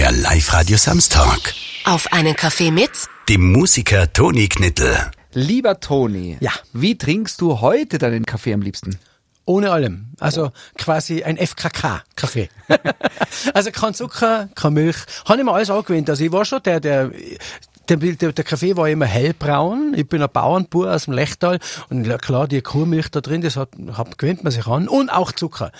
Der Live-Radio Samstag. Auf einen Kaffee mit Dem Musiker Toni Knittel. Lieber Toni, Ja. wie trinkst du heute deinen Kaffee am liebsten? Ohne allem. Also quasi ein FKK-Kaffee. also kein Zucker, keine Milch. Habe ich mir alles angewöhnt. Also ich war schon der, der, der, der, der Kaffee war immer hellbraun. Ich bin ein Bauernbauer aus dem Lechtal. Und klar, die Kuhmilch da drin, das hat, hat gewöhnt man sich an. Und auch Zucker.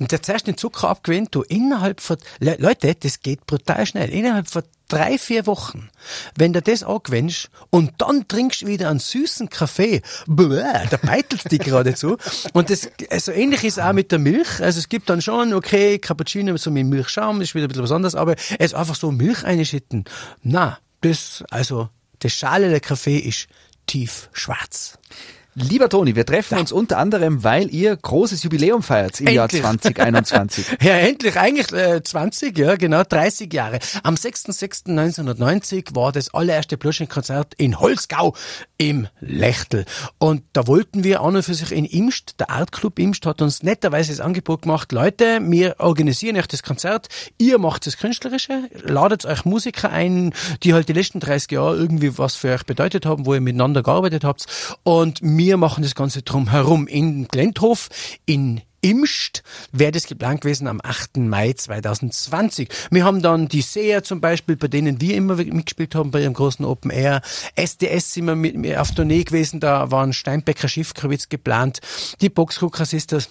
Und der zuerst den Zucker abgewöhnt, du innerhalb von, Le Leute, das geht brutal schnell. Innerhalb von drei, vier Wochen, wenn du das angewöhnst und dann trinkst du wieder einen süßen Kaffee, bäh, da beitelt dich geradezu. Und das, also ähnlich ist auch mit der Milch. Also es gibt dann schon, okay, Cappuccino so mit Milchschaum, ist wieder ein bisschen was anderes, aber es einfach so Milch einschütten. Na, das, also, das Schale der Kaffee ist tief schwarz. Lieber Toni, wir treffen uns unter anderem, weil ihr großes Jubiläum feiert im Jahr Endlich. 2021. Ja, endlich, eigentlich äh, 20, ja, genau, 30 Jahre. Am 6.6.1990 war das allererste Blushing-Konzert in Holzgau im Lechtel. Und da wollten wir an und für sich in Imst, der Art Club Imst hat uns netterweise das Angebot gemacht, Leute, wir organisieren euch das Konzert, ihr macht das Künstlerische, ladet euch Musiker ein, die halt die letzten 30 Jahre irgendwie was für euch bedeutet haben, wo ihr miteinander gearbeitet habt. Und wir machen das Ganze drum herum in Glenthof, in Imst wäre das geplant gewesen am 8. Mai 2020. Wir haben dann die Seher zum Beispiel, bei denen wir immer mitgespielt haben, bei ihrem großen Open Air. SDS sind wir mit, auf Tournee gewesen, da waren Steinbecker Schiffkowitz geplant, die Boxcooker Sisters.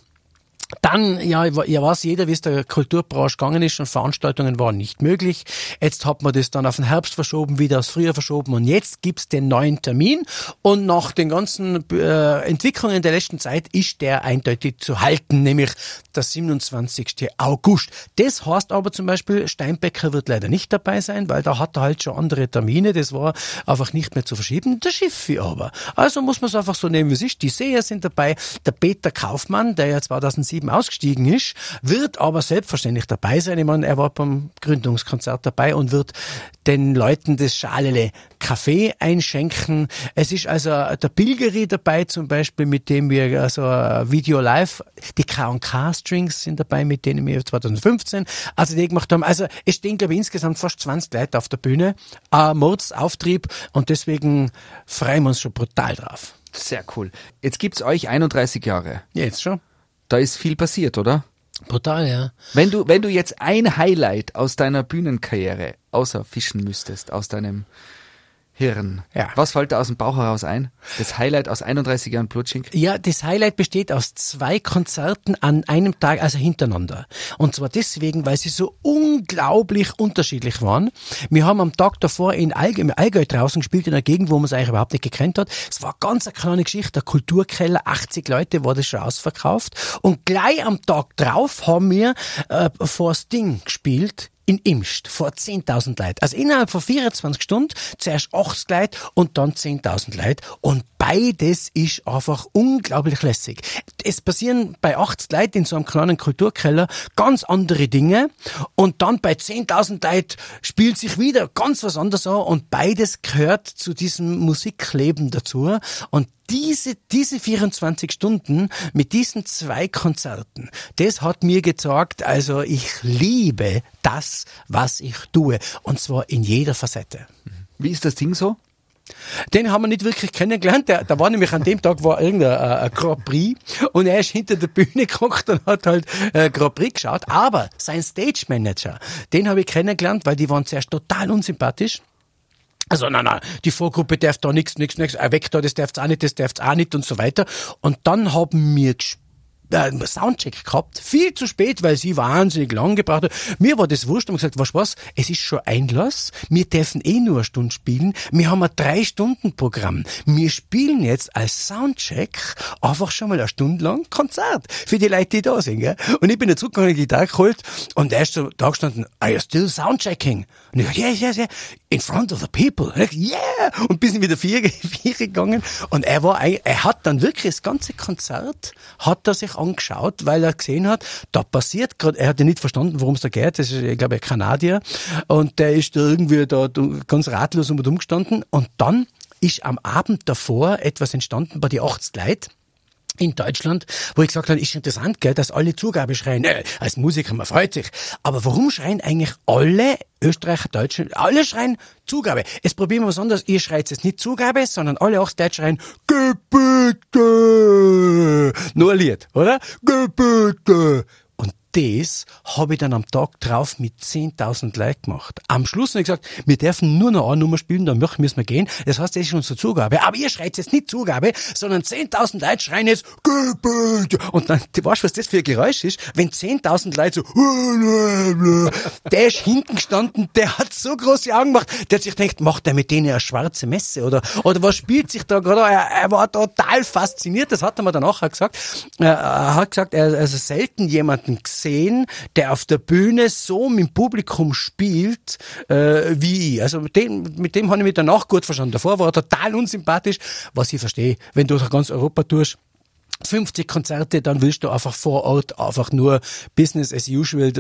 Dann, ja, ja weiß jeder, wie es der Kulturbranche gegangen ist und Veranstaltungen waren nicht möglich. Jetzt hat man das dann auf den Herbst verschoben, wieder aufs Frühjahr verschoben und jetzt gibt's den neuen Termin und nach den ganzen äh, Entwicklungen der letzten Zeit ist der eindeutig zu halten, nämlich der 27. August. Das heißt aber zum Beispiel, Steinbecker wird leider nicht dabei sein, weil da hat er halt schon andere Termine, das war einfach nicht mehr zu verschieben. Der Schiffi aber. Also muss man es einfach so nehmen, wie es ist. Die Seher sind dabei, der Peter Kaufmann, der ja 2007 ausgestiegen ist, wird aber selbstverständlich dabei sein. Ich meine, er war beim Gründungskonzert dabei und wird den Leuten das Schalele Kaffee einschenken. Es ist also der Pilgeri dabei zum Beispiel, mit dem wir also Video live, die K&K Strings sind dabei, mit denen wir 2015 also die gemacht haben. Also es stehen glaube ich insgesamt fast 20 Leute auf der Bühne, ein Mordsauftrieb und deswegen freuen wir uns schon brutal drauf. Sehr cool. Jetzt gibt's euch 31 Jahre. Jetzt schon. Da ist viel passiert, oder? Brutal, ja. Wenn du, wenn du jetzt ein Highlight aus deiner Bühnenkarriere außer fischen müsstest, aus deinem Hirn, Ja. was fällt da aus dem Bauch heraus ein? Das Highlight aus 31 Jahren Blutschink? Ja, das Highlight besteht aus zwei Konzerten an einem Tag, also hintereinander. Und zwar deswegen, weil sie so unglaublich unterschiedlich waren. Wir haben am Tag davor in Allgäu, im Allgäu draußen gespielt, in einer Gegend, wo man es eigentlich überhaupt nicht gekannt hat. Es war ganz eine kleine Geschichte, der Kulturkeller, 80 Leute war das schon ausverkauft. Und gleich am Tag drauf haben wir äh, vor Sting gespielt in Imst vor 10.000 Leuten. Also innerhalb von 24 Stunden zuerst 80 Leute und dann 10.000 Leute. Und beides ist einfach unglaublich lässig. Es passieren bei 80 Leuten in so einem kleinen Kulturkeller ganz andere Dinge und dann bei 10.000 Leuten spielt sich wieder ganz was anderes an und beides gehört zu diesem Musikleben dazu. Und diese, diese 24 Stunden mit diesen zwei Konzerten, das hat mir gezeigt, also ich liebe das, was ich tue. Und zwar in jeder Facette. Wie ist das Ding so? Den haben wir nicht wirklich kennengelernt. Der, da war nämlich an dem Tag war irgendein äh, Grand Prix und er ist hinter der Bühne gekocht und hat halt äh, Grand Prix geschaut. Aber sein Stage Manager, den habe ich kennengelernt, weil die waren zuerst total unsympathisch. Also, nein, nein, die Vorgruppe darf da nichts, nichts, nichts, weg da, das darf's auch nicht, das darf's auch nicht und so weiter. Und dann haben wir gespielt einen Soundcheck gehabt, viel zu spät, weil sie wahnsinnig lang gebraucht hat. Mir war das wurscht und gesagt, was was, es ist schon Einlass, wir dürfen eh nur eine Stunde spielen, wir haben ein Drei-Stunden-Programm. Wir spielen jetzt als Soundcheck einfach schon mal eine Stunde lang Konzert für die Leute, die da sind. Gell? Und ich bin da zurückgegangen, Gitarre geholt und er ist so da gestanden, are you still soundchecking? Und ich gesagt, yes, yes, yes, in front of the people. Und ich, yeah! Und bis wieder vier, vier gegangen. Und er war, er hat dann wirklich das ganze Konzert, hat er sich angeschaut, weil er gesehen hat, da passiert gerade, er hat ja nicht verstanden, worum es da geht. Das ist, ich glaube, ein Kanadier. Und der ist da irgendwie da ganz ratlos und umgestanden. Und dann ist am Abend davor etwas entstanden bei die 80 Leute. in Deutschland, wo ich gesagt habe, ist interessant, gell, dass alle Zugabe schreien. Äh, als Musiker, man freut sich. Aber warum schreien eigentlich alle Österreicher, Deutschen, alle schreien Zugabe? Jetzt probieren wir was anderes. Ihr schreit jetzt nicht Zugabe, sondern alle auch Deutsch schreien Gebiete. Nur ein Lied, oder? Gebiete das habe ich dann am Tag drauf mit 10.000 Leuten gemacht. Am Schluss habe ich gesagt, wir dürfen nur noch eine Nummer spielen, dann müssen wir gehen. Das heißt, das ist unsere Zugabe. Aber ihr schreit jetzt nicht Zugabe, sondern 10.000 Leute schreien jetzt Gebet. Und dann, du weißt, was das für ein Geräusch ist? Wenn 10.000 Leute so der ist hinten gestanden, der hat so große Augen gemacht, der hat sich gedacht, macht er mit denen eine schwarze Messe oder, oder was spielt sich da gerade? Er, er war total fasziniert, das hat er mir dann auch gesagt. Er hat gesagt, er hat also selten jemanden gesehen, gesehen, der auf der Bühne so mit dem Publikum spielt äh, wie ich. Also mit dem, mit dem habe ich mich danach gut verstanden. Davor war er total unsympathisch, was ich verstehe. Wenn du durch ganz Europa tust, 50 Konzerte, dann willst du einfach vor Ort einfach nur Business as usual.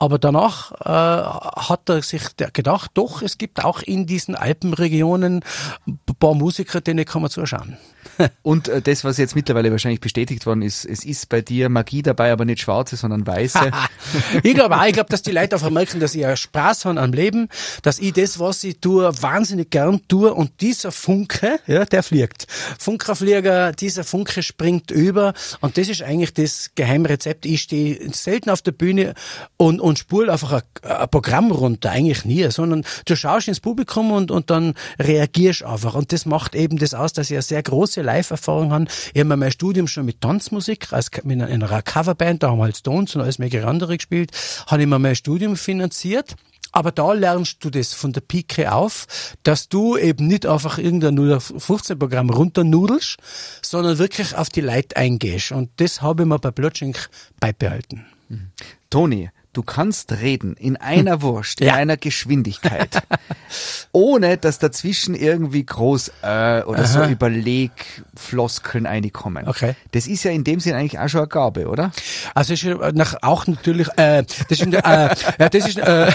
Aber danach äh, hat er sich gedacht, doch, es gibt auch in diesen Alpenregionen ein paar Musiker, denen kann man zuschauen. Und äh, das, was jetzt mittlerweile wahrscheinlich bestätigt worden ist, es ist bei dir Magie dabei, aber nicht schwarze, sondern weiße. ich glaube auch, ich glaube, dass die Leute einfach merken, dass ich Spaß habe am Leben, dass ich das, was ich tue, wahnsinnig gern tue und dieser Funke, ja, der fliegt. Funkerflieger, dieser Funke springt über und das ist eigentlich das Geheimrezept. Ich stehe selten auf der Bühne und, und spule einfach ein, ein Programm runter, eigentlich nie, sondern du schaust ins Publikum und, und dann reagierst einfach und das macht eben das aus, dass ich eine sehr große Live-Erfahrung haben. Ich habe mein Studium schon mit Tanzmusik, als mit einer Coverband, da haben wir halt Stones und alles mögliche andere gespielt, habe ich mir mein Studium finanziert. Aber da lernst du das von der Pike auf, dass du eben nicht einfach irgendein 0815-Programm runternudelst, sondern wirklich auf die Leute eingehst. Und das habe ich mir bei Blotschink beibehalten. Mhm. Toni, Du kannst reden in einer Wurst, in ja. einer Geschwindigkeit, ohne dass dazwischen irgendwie groß äh, oder Aha. so Überlegfloskeln reinkommen. Okay. Das ist ja in dem Sinn eigentlich auch schon eine Gabe, oder? Also ist nach, auch natürlich, äh, das ist, äh, ja, das ist, äh,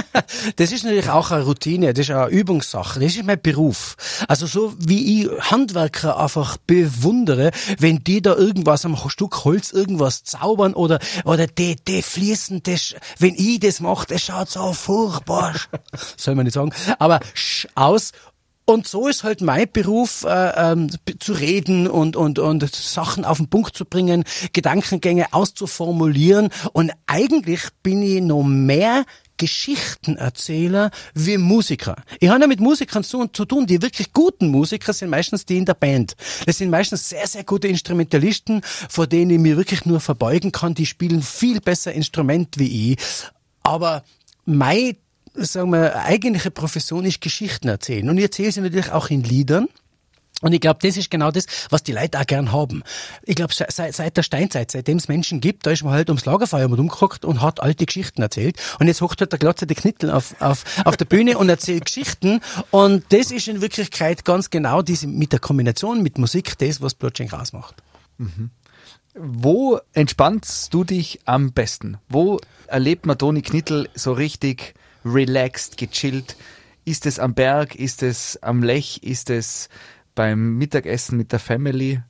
das ist natürlich auch eine Routine, das ist eine Übungssache, das ist mein Beruf. Also so wie ich Handwerker einfach bewundere, wenn die da irgendwas am Stück Holz irgendwas zaubern oder oder die, die fließen, die das, wenn ich das mache, das schaut so furchtbar, soll man nicht sagen, aber aus. Und so ist halt mein Beruf, äh, ähm, zu reden und, und, und Sachen auf den Punkt zu bringen, Gedankengänge auszuformulieren. Und eigentlich bin ich noch mehr Geschichtenerzähler wie Musiker. Ich habe ja mit Musikern zu, zu tun, die wirklich guten Musiker sind meistens die in der Band. Das sind meistens sehr, sehr gute Instrumentalisten, vor denen ich mir wirklich nur verbeugen kann. Die spielen viel besser Instrument wie ich. Aber meine, sagen wir, eigentliche Profession ist Geschichten erzählen. Und ich erzähle sie natürlich auch in Liedern. Und ich glaube, das ist genau das, was die Leute auch gern haben. Ich glaube, seit, seit der Steinzeit, seitdem es Menschen gibt, da ist man halt ums Lagerfeuer mal umgeguckt und hat alte Geschichten erzählt. Und jetzt hockt halt der Glotze die Knittel auf, auf, auf der Bühne und erzählt Geschichten. Und das ist in Wirklichkeit ganz genau diese, mit der Kombination mit Musik das, was Blutschenk ausmacht. Mhm. Wo entspannst du dich am besten? Wo erlebt man Toni Knittel so richtig relaxed, gechillt? Ist es am Berg? Ist es am Lech? Ist es beim Mittagessen mit der Family?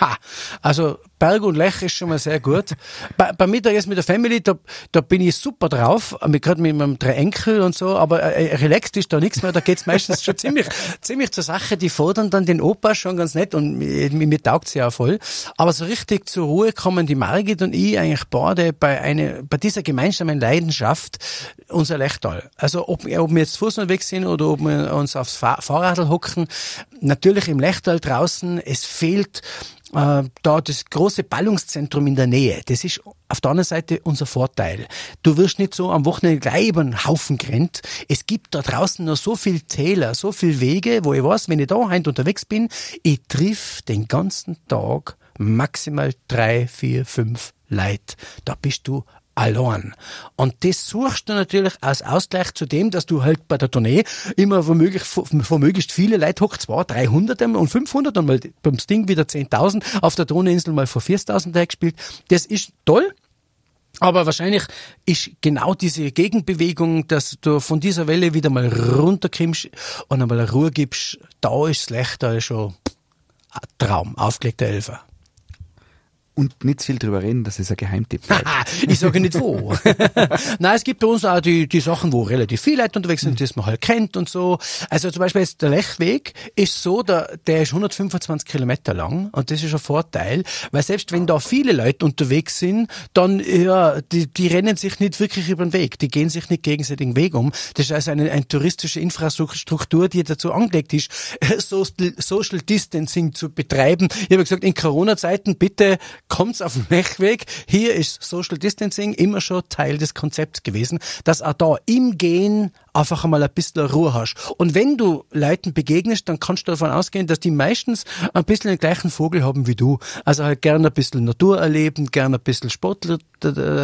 Ha, also Berg und Lech ist schon mal sehr gut. Bei, beim Mittagessen mit der Family, da, da bin ich super drauf, gerade mit meinem drei Enkel und so, aber äh, relaxed ist da nichts mehr, da geht's meistens schon ziemlich, ziemlich zur Sache. Die fordern dann den Opa schon ganz nett und mir, mir taugt's ja voll. Aber so richtig zur Ruhe kommen die Margit und ich eigentlich beide bei eine, bei dieser gemeinsamen Leidenschaft unser Lechtal. Also ob, ob wir jetzt Fuß unterwegs sind oder ob wir uns aufs Fahrradl hocken, natürlich im Lechtal draußen, es fehlt äh, da das große Ballungszentrum in der Nähe, das ist auf der anderen Seite unser Vorteil. Du wirst nicht so am Wochenende gleich über einen Haufen gerannt. Es gibt da draußen noch so viel Täler, so viel Wege, wo ich weiß, wenn ich da heim unterwegs bin, ich triff den ganzen Tag maximal drei, vier, fünf Leute. Da bist du allein. Und das suchst du natürlich als Ausgleich zu dem, dass du halt bei der Tournee immer womöglich, womöglich viele Leute hoch, zwei, 300 und 500 und mal beim Sting wieder 10.000, auf der Donauinsel mal vor 4.000 gespielt. Das ist toll. Aber wahrscheinlich ist genau diese Gegenbewegung, dass du von dieser Welle wieder mal runterkommst und einmal Ruhe gibst, da ist schlechter schon ein Traum, aufgelegter Elfer. Und nicht viel drüber reden, dass es ein Geheimtipp ich sage nicht wo. Nein, es gibt bei uns auch die, die Sachen, wo relativ viele Leute unterwegs sind, die man halt kennt und so. Also zum Beispiel jetzt der Lechweg ist so, der, der ist 125 Kilometer lang und das ist ein Vorteil, weil selbst wenn da viele Leute unterwegs sind, dann, ja, die, die rennen sich nicht wirklich über den Weg, die gehen sich nicht gegenseitig den Weg um. Das ist also eine, eine touristische Infrastruktur, die dazu angelegt ist, Social Distancing zu betreiben. Ich habe gesagt, in Corona-Zeiten bitte kommt's auf den Lechweg. Hier ist Social Distancing immer schon Teil des Konzepts gewesen, dass auch da im Gehen einfach einmal ein bisschen Ruhe hast. Und wenn du Leuten begegnest, dann kannst du davon ausgehen, dass die meistens ein bisschen den gleichen Vogel haben wie du. Also halt gerne ein bisschen Natur erleben, gerne ein bisschen sportlich,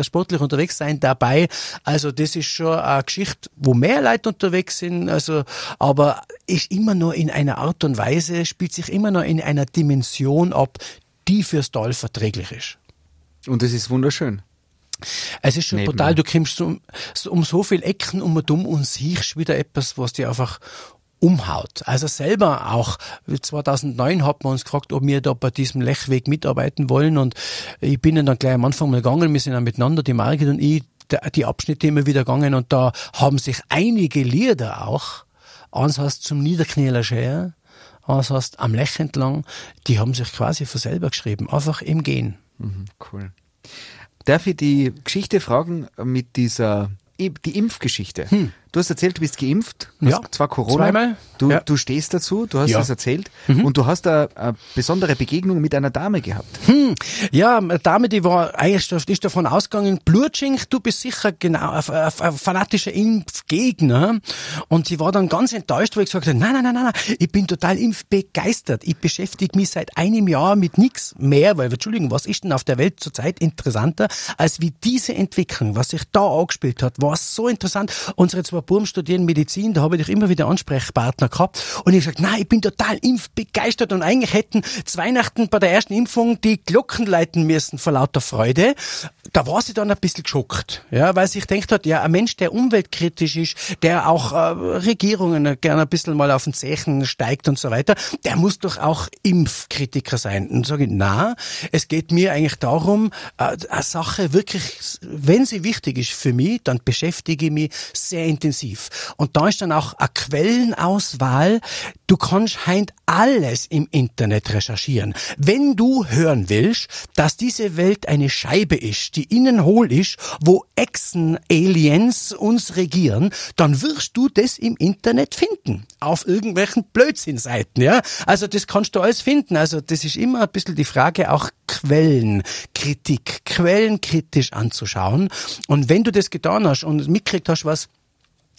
sportlich unterwegs sein dabei. Also das ist schon eine Geschichte, wo mehr Leute unterwegs sind, also, aber ist immer nur in einer Art und Weise, spielt sich immer noch in einer Dimension ab, die fürs Tal verträglich ist. Und das ist wunderschön. Es ist schon Nebenmann. brutal, du kommst um, um so viele Ecken um und um und siehst wieder etwas, was dir einfach umhaut. Also selber auch 2009 hat man uns gefragt, ob wir da bei diesem Lechweg mitarbeiten wollen und ich bin dann gleich am Anfang mal gegangen, wir sind dann miteinander, die Margit und ich, die Abschnitte immer wieder gegangen und da haben sich einige Lieder auch, eins heißt zum Niederknieler Scher, heißt am Lech entlang, die haben sich quasi von selber geschrieben, einfach im Gehen. Mhm, cool. Darf ich die Geschichte fragen mit dieser, die Impfgeschichte? Hm. Du hast erzählt, du bist geimpft, ja. zwar Corona, Zweimal. Du, ja. du stehst dazu, du hast ja. das erzählt mhm. und du hast eine, eine, besondere Begegnung mit einer Dame gehabt. Hm. Ja, eine Dame, die war eigentlich ist davon ausgegangen, Blutschink, du bist sicher genau ein, ein, ein, fanatischer Impfgegner und sie war dann ganz enttäuscht, wo ich gesagt habe, nein, nein, nein, nein, ich bin total impfbegeistert. Ich beschäftige mich seit einem Jahr mit nichts mehr, weil, Entschuldigung, was ist denn auf der Welt zurzeit interessanter, als wie diese Entwicklung, was sich da angespielt hat, war so interessant. Unsere zwei Buben studieren Medizin, da habe ich immer wieder Ansprechpartner gehabt. Und ich gesagt, nein, ich bin total impfbegeistert und eigentlich hätten zu Weihnachten bei der ersten Impfung die Glocken leiten müssen vor lauter Freude. Da war sie dann ein bisschen geschockt, ja, weil sich denkt hat, ja, ein Mensch, der umweltkritisch ist, der auch äh, Regierungen gerne ein bisschen mal auf den Zechen steigt und so weiter, der muss doch auch Impfkritiker sein. Und sage ich, na, es geht mir eigentlich darum, äh, eine Sache wirklich, wenn sie wichtig ist für mich, dann beschäftige ich mich sehr intensiv. Und da ist dann auch eine Quellenauswahl. Du kannst heint alles im Internet recherchieren. Wenn du hören willst, dass diese Welt eine Scheibe ist, die innen hohl ist, wo Echsen-Aliens uns regieren, dann wirst du das im Internet finden. Auf irgendwelchen Blödsinnseiten, ja. Also das kannst du alles finden. Also das ist immer ein bisschen die Frage, auch Quellenkritik, quellenkritisch anzuschauen. Und wenn du das getan hast und mitgekriegt hast, was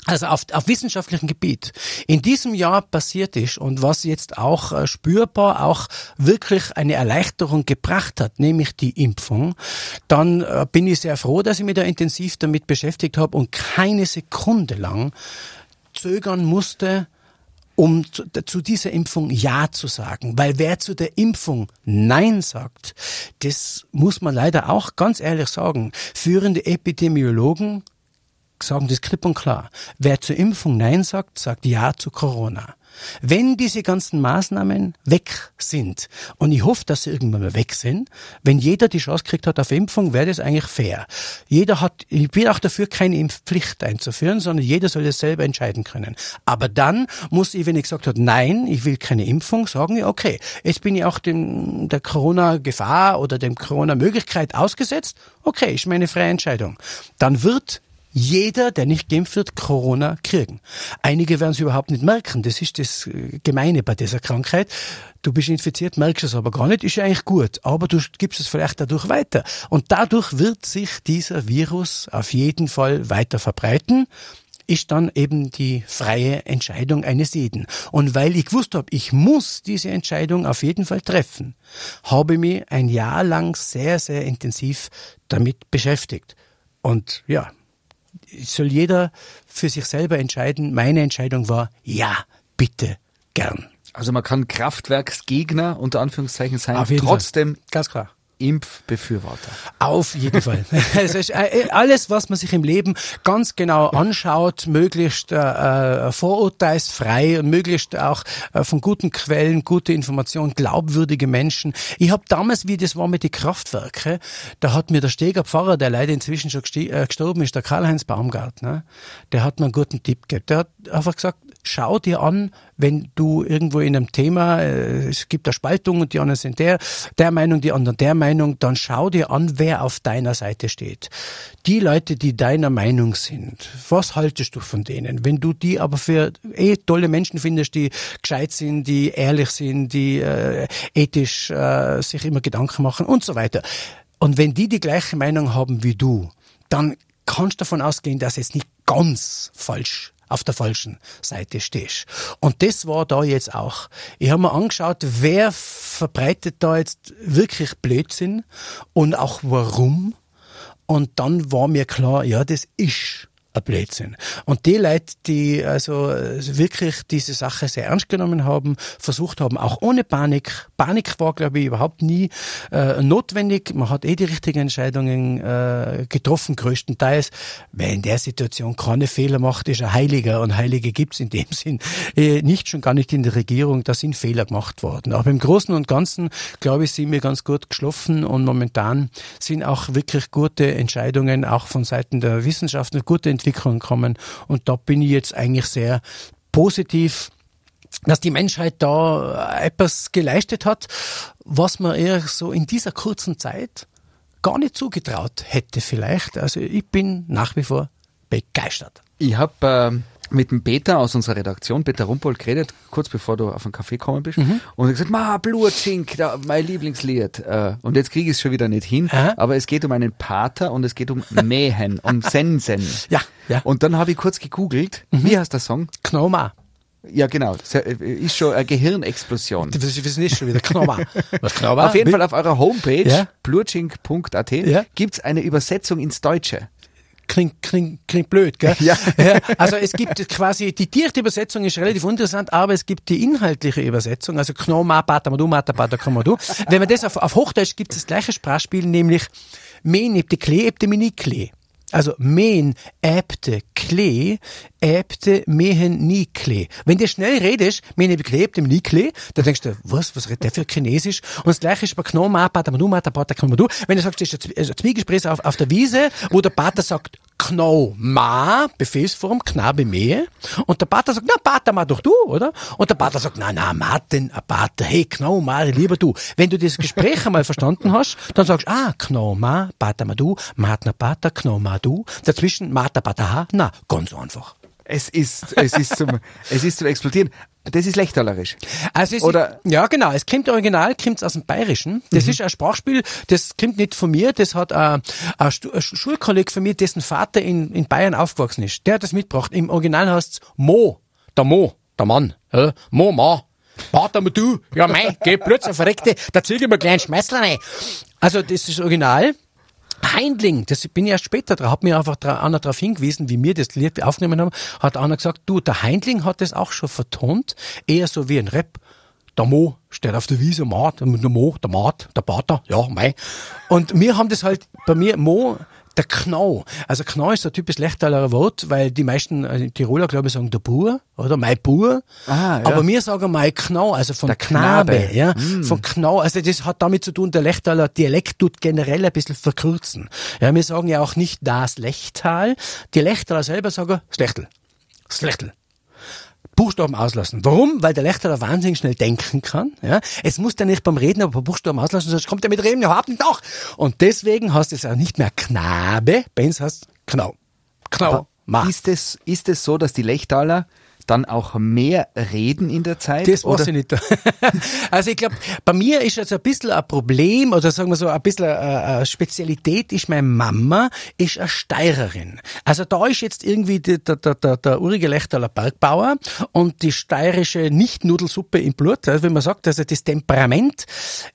also auf, auf wissenschaftlichem Gebiet in diesem Jahr passiert ist und was jetzt auch äh, spürbar auch wirklich eine Erleichterung gebracht hat, nämlich die Impfung, dann äh, bin ich sehr froh, dass ich mich da intensiv damit beschäftigt habe und keine Sekunde lang zögern musste, um zu, zu, dieser Impfung Ja zu sagen. Weil wer zu der Impfung Nein sagt, das muss man leider auch ganz ehrlich sagen. Führende Epidemiologen sagen das klipp und klar. Wer zur Impfung Nein sagt, sagt Ja zu Corona. Wenn diese ganzen Maßnahmen weg sind, und ich hoffe, dass sie irgendwann mal weg sind, wenn jeder die Chance kriegt hat auf Impfung, wäre das eigentlich fair. Jeder hat, ich bin auch dafür, keine Impfpflicht einzuführen, sondern jeder soll es selber entscheiden können. Aber dann muss ich, wenn ich gesagt habe, nein, ich will keine Impfung, sagen, okay, jetzt bin ich auch dem, der Corona-Gefahr oder dem Corona-Möglichkeit ausgesetzt, okay, ist meine freie Entscheidung. Dann wird jeder, der nicht geimpft wird, Corona kriegen. Einige werden es überhaupt nicht merken. Das ist das äh, Gemeine bei dieser Krankheit. Du bist infiziert, merkst es aber gar nicht, ist ja eigentlich gut. Aber du gibst es vielleicht dadurch weiter. Und dadurch wird sich dieser Virus auf jeden Fall weiter verbreiten ist dann eben die freie Entscheidung eines jeden. Und weil ich gewusst habe, ich muss diese Entscheidung auf jeden Fall treffen, habe ich mich ein Jahr lang sehr, sehr intensiv damit beschäftigt. Und ja, soll jeder für sich selber entscheiden. Meine Entscheidung war, ja, bitte, gern. Also man kann Kraftwerksgegner unter Anführungszeichen sein, trotzdem Fall. ganz klar Impfbefürworter. Auf jeden Fall. Es ist äh, alles, was man sich im Leben ganz genau anschaut, möglichst äh, äh vorurteilsfrei und möglichst auch äh, von guten Quellen, gute Informationen, glaubwürdige Menschen. Ich habe damals, wie das war mit den Kraftwerken, da hat mir der Steger Pfarrer, der leider inzwischen schon äh, gestorben ist, der Karl-Heinz Baumgartner, der hat mir einen guten Tipp gegeben. Der hat einfach gesagt, schau dir an, wenn du irgendwo in einem Thema, äh, es gibt da Spaltung und die anderen sind der, der Meinung, die anderen der Meinung, dann schau dir an, wer auf deiner Seite steht. Die Leute, die deiner Meinung sind, was haltest du von denen? Wenn du die aber für eh tolle Menschen findest, die gescheit sind, die ehrlich sind, die äh, ethisch äh, sich immer Gedanken machen und so weiter. Und wenn die die gleiche Meinung haben wie du, dann kannst du davon ausgehen, dass es nicht ganz falsch auf der falschen Seite stehst. Und das war da jetzt auch. Ich habe mir angeschaut, wer verbreitet da jetzt wirklich Blödsinn und auch warum. Und dann war mir klar, ja, das ist ein Blödsinn. Und die Leute, die also wirklich diese Sache sehr ernst genommen haben, versucht haben, auch ohne Panik, Panik war, glaube ich, überhaupt nie äh, notwendig. Man hat eh die richtigen Entscheidungen äh, getroffen, größtenteils. Wer in der Situation keine Fehler macht, ist ein Heiliger. Und Heilige gibt's in dem Sinn äh, nicht, schon gar nicht in der Regierung. Da sind Fehler gemacht worden. Aber im Großen und Ganzen, glaube ich, sind wir ganz gut geschlafen und momentan sind auch wirklich gute Entscheidungen, auch von Seiten der Wissenschaft, eine gute Entwicklung Entwicklung kommen. Und da bin ich jetzt eigentlich sehr positiv dass die Menschheit da etwas geleistet hat, was man eher so in dieser kurzen Zeit gar nicht zugetraut hätte vielleicht. Also ich bin nach wie vor begeistert. Ich habe äh, mit dem Peter aus unserer Redaktion, Peter Rumpold, geredet, kurz bevor du auf den Kaffee gekommen bist. Mhm. Und er gesagt, ma, Blutschink, mein Lieblingslied. Äh, und jetzt kriege ich es schon wieder nicht hin. Aha. Aber es geht um einen Pater und es geht um Mähen, um Sensen. Ja, ja. Und dann habe ich kurz gegoogelt, mhm. wie heißt der Song? Knoma. Ja, genau. Ist schon eine Gehirnexplosion. Wir wissen nicht schon wieder. Knoma. Was Knoma? Auf jeden Fall auf eurer Homepage, ja? blutschink.at, ja? gibt's eine Übersetzung ins Deutsche klingt, klingt, klingt blöd, gell? Ja. Also es gibt quasi, die direkte Übersetzung ist relativ interessant, aber es gibt die inhaltliche Übersetzung, also Knoma, Patamadu, Matapata, Kamadu. Wenn man das auf, auf Hochdeutsch gibt, es das gleiche Sprachspiel, nämlich Men ebte Klee, ebte Mini Klee. Also men äbte Klee, äbte mehen nie Klee. Wenn du schnell redest, ebte Klee, äbte nie Klee, dann denkst du, was, was redet der für Chinesisch? Und das gleiche ist bei Knoma, Patamadu, Matapata, Kamadu. Wenn du sagst, das ist ein Zwiegespräch auf, auf der Wiese, wo der Pater sagt, Kno ma, Befehlsform, Knabe mähe. Und der Pater sagt, na, Pater, mach doch du, oder? Und der Pater sagt, na, na, Martin, Pater, hey, Kno ma, lieber du. Wenn du das Gespräch einmal verstanden hast, dann sagst ah, Kno ma, Pater, ma du, Martin, Pater, Kno ma du. Dazwischen, Marta, Pater, ha, na, ganz einfach. Es ist, es ist zum, es ist zum Explodieren. Das ist lechtalerisch. Also es Oder ist, ja, genau. Es kommt original, kommt aus dem Bayerischen. Das mhm. ist ein Sprachspiel, das kommt nicht von mir. Das hat ein, ein, ein Schulkolleg von mir, dessen Vater in, in Bayern aufgewachsen ist. Der hat das mitgebracht. Im Original heißt es Mo. Der Mo. Der Mann. Ja? Mo, Ma. Warte mal du. Ja, mei, geh plötzlich verreckte. Da ziehe ich mir kleinen Schmeißler rein. Also, das ist Original. Heindling, das bin ich erst später dran, hat mir einfach einer darauf hingewiesen, wie wir das Lied aufgenommen haben, hat einer gesagt, du, der Heindling hat das auch schon vertont, eher so wie ein Rap. Der Mo steht auf der Wiese, Maat, der Mo, der Maat, der Pater, ja, mei. Und wir haben das halt, bei mir, Mo, der Knau. Also Knau ist ein typisch Lechtaler Wort, weil die meisten äh, Tiroler, glaube ich, sagen der Bur oder mein Bur. Ah, ja. Aber wir sagen mein Knau, also von der Knabe, Knabe. ja. Mm. Von Knau. Also das hat damit zu tun, der Lechtaler Dialekt tut generell ein bisschen verkürzen. Ja, wir sagen ja auch nicht das Lechtal. Die Lechtaler selber sagen Slechtel. Slechtel. Buchstaben auslassen. Warum? Weil der Lechterer wahnsinnig schnell denken kann. Ja? Es muss dann nicht beim Reden aber Buchstaben auslassen, sonst kommt er mit Reden überhaupt nicht nach. Und deswegen heißt es auch nicht mehr Knabe, bei uns heißt Knau. Knau. Ist es, ist es so, dass die Lechtaler dann auch mehr reden in der Zeit? Das weiß ich nicht. also ich glaube, bei mir ist jetzt ein bisschen ein Problem, oder sagen wir so, ein bisschen eine Spezialität ist, meine Mama ist eine Steirerin. Also da ist jetzt irgendwie der, der, der, der urige Lechtaler Bergbauer und die steirische Nicht-Nudelsuppe im Blut, also wenn man sagt, also das Temperament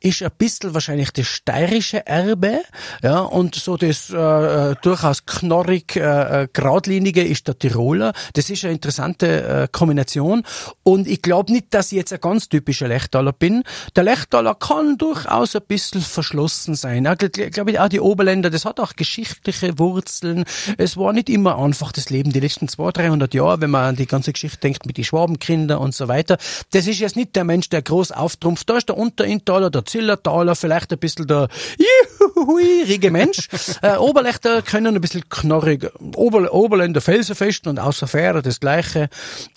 ist ein bisschen wahrscheinlich das steirische Erbe, ja, und so das äh, äh durchaus knorrig, äh, äh, geradlinige ist der Tiroler. Das ist eine interessante äh, Kombination. Und ich glaube nicht, dass ich jetzt ein ganz typischer Lechtaler bin. Der Lechtaler kann durchaus ein bisschen verschlossen sein. Ich glaube, auch die Oberländer, das hat auch geschichtliche Wurzeln. Es war nicht immer einfach das Leben die letzten 200, 300 Jahre, wenn man an die ganze Geschichte denkt mit den Schwabenkindern und so weiter. Das ist jetzt nicht der Mensch, der groß auftrumpft. Da ist der Unterintaler, der Zillertaler, vielleicht ein bisschen der juhuhuirige Mensch. äh, Oberlechter können ein bisschen knorrig. Ober, Oberländer felsenfest und außer Fähre das Gleiche.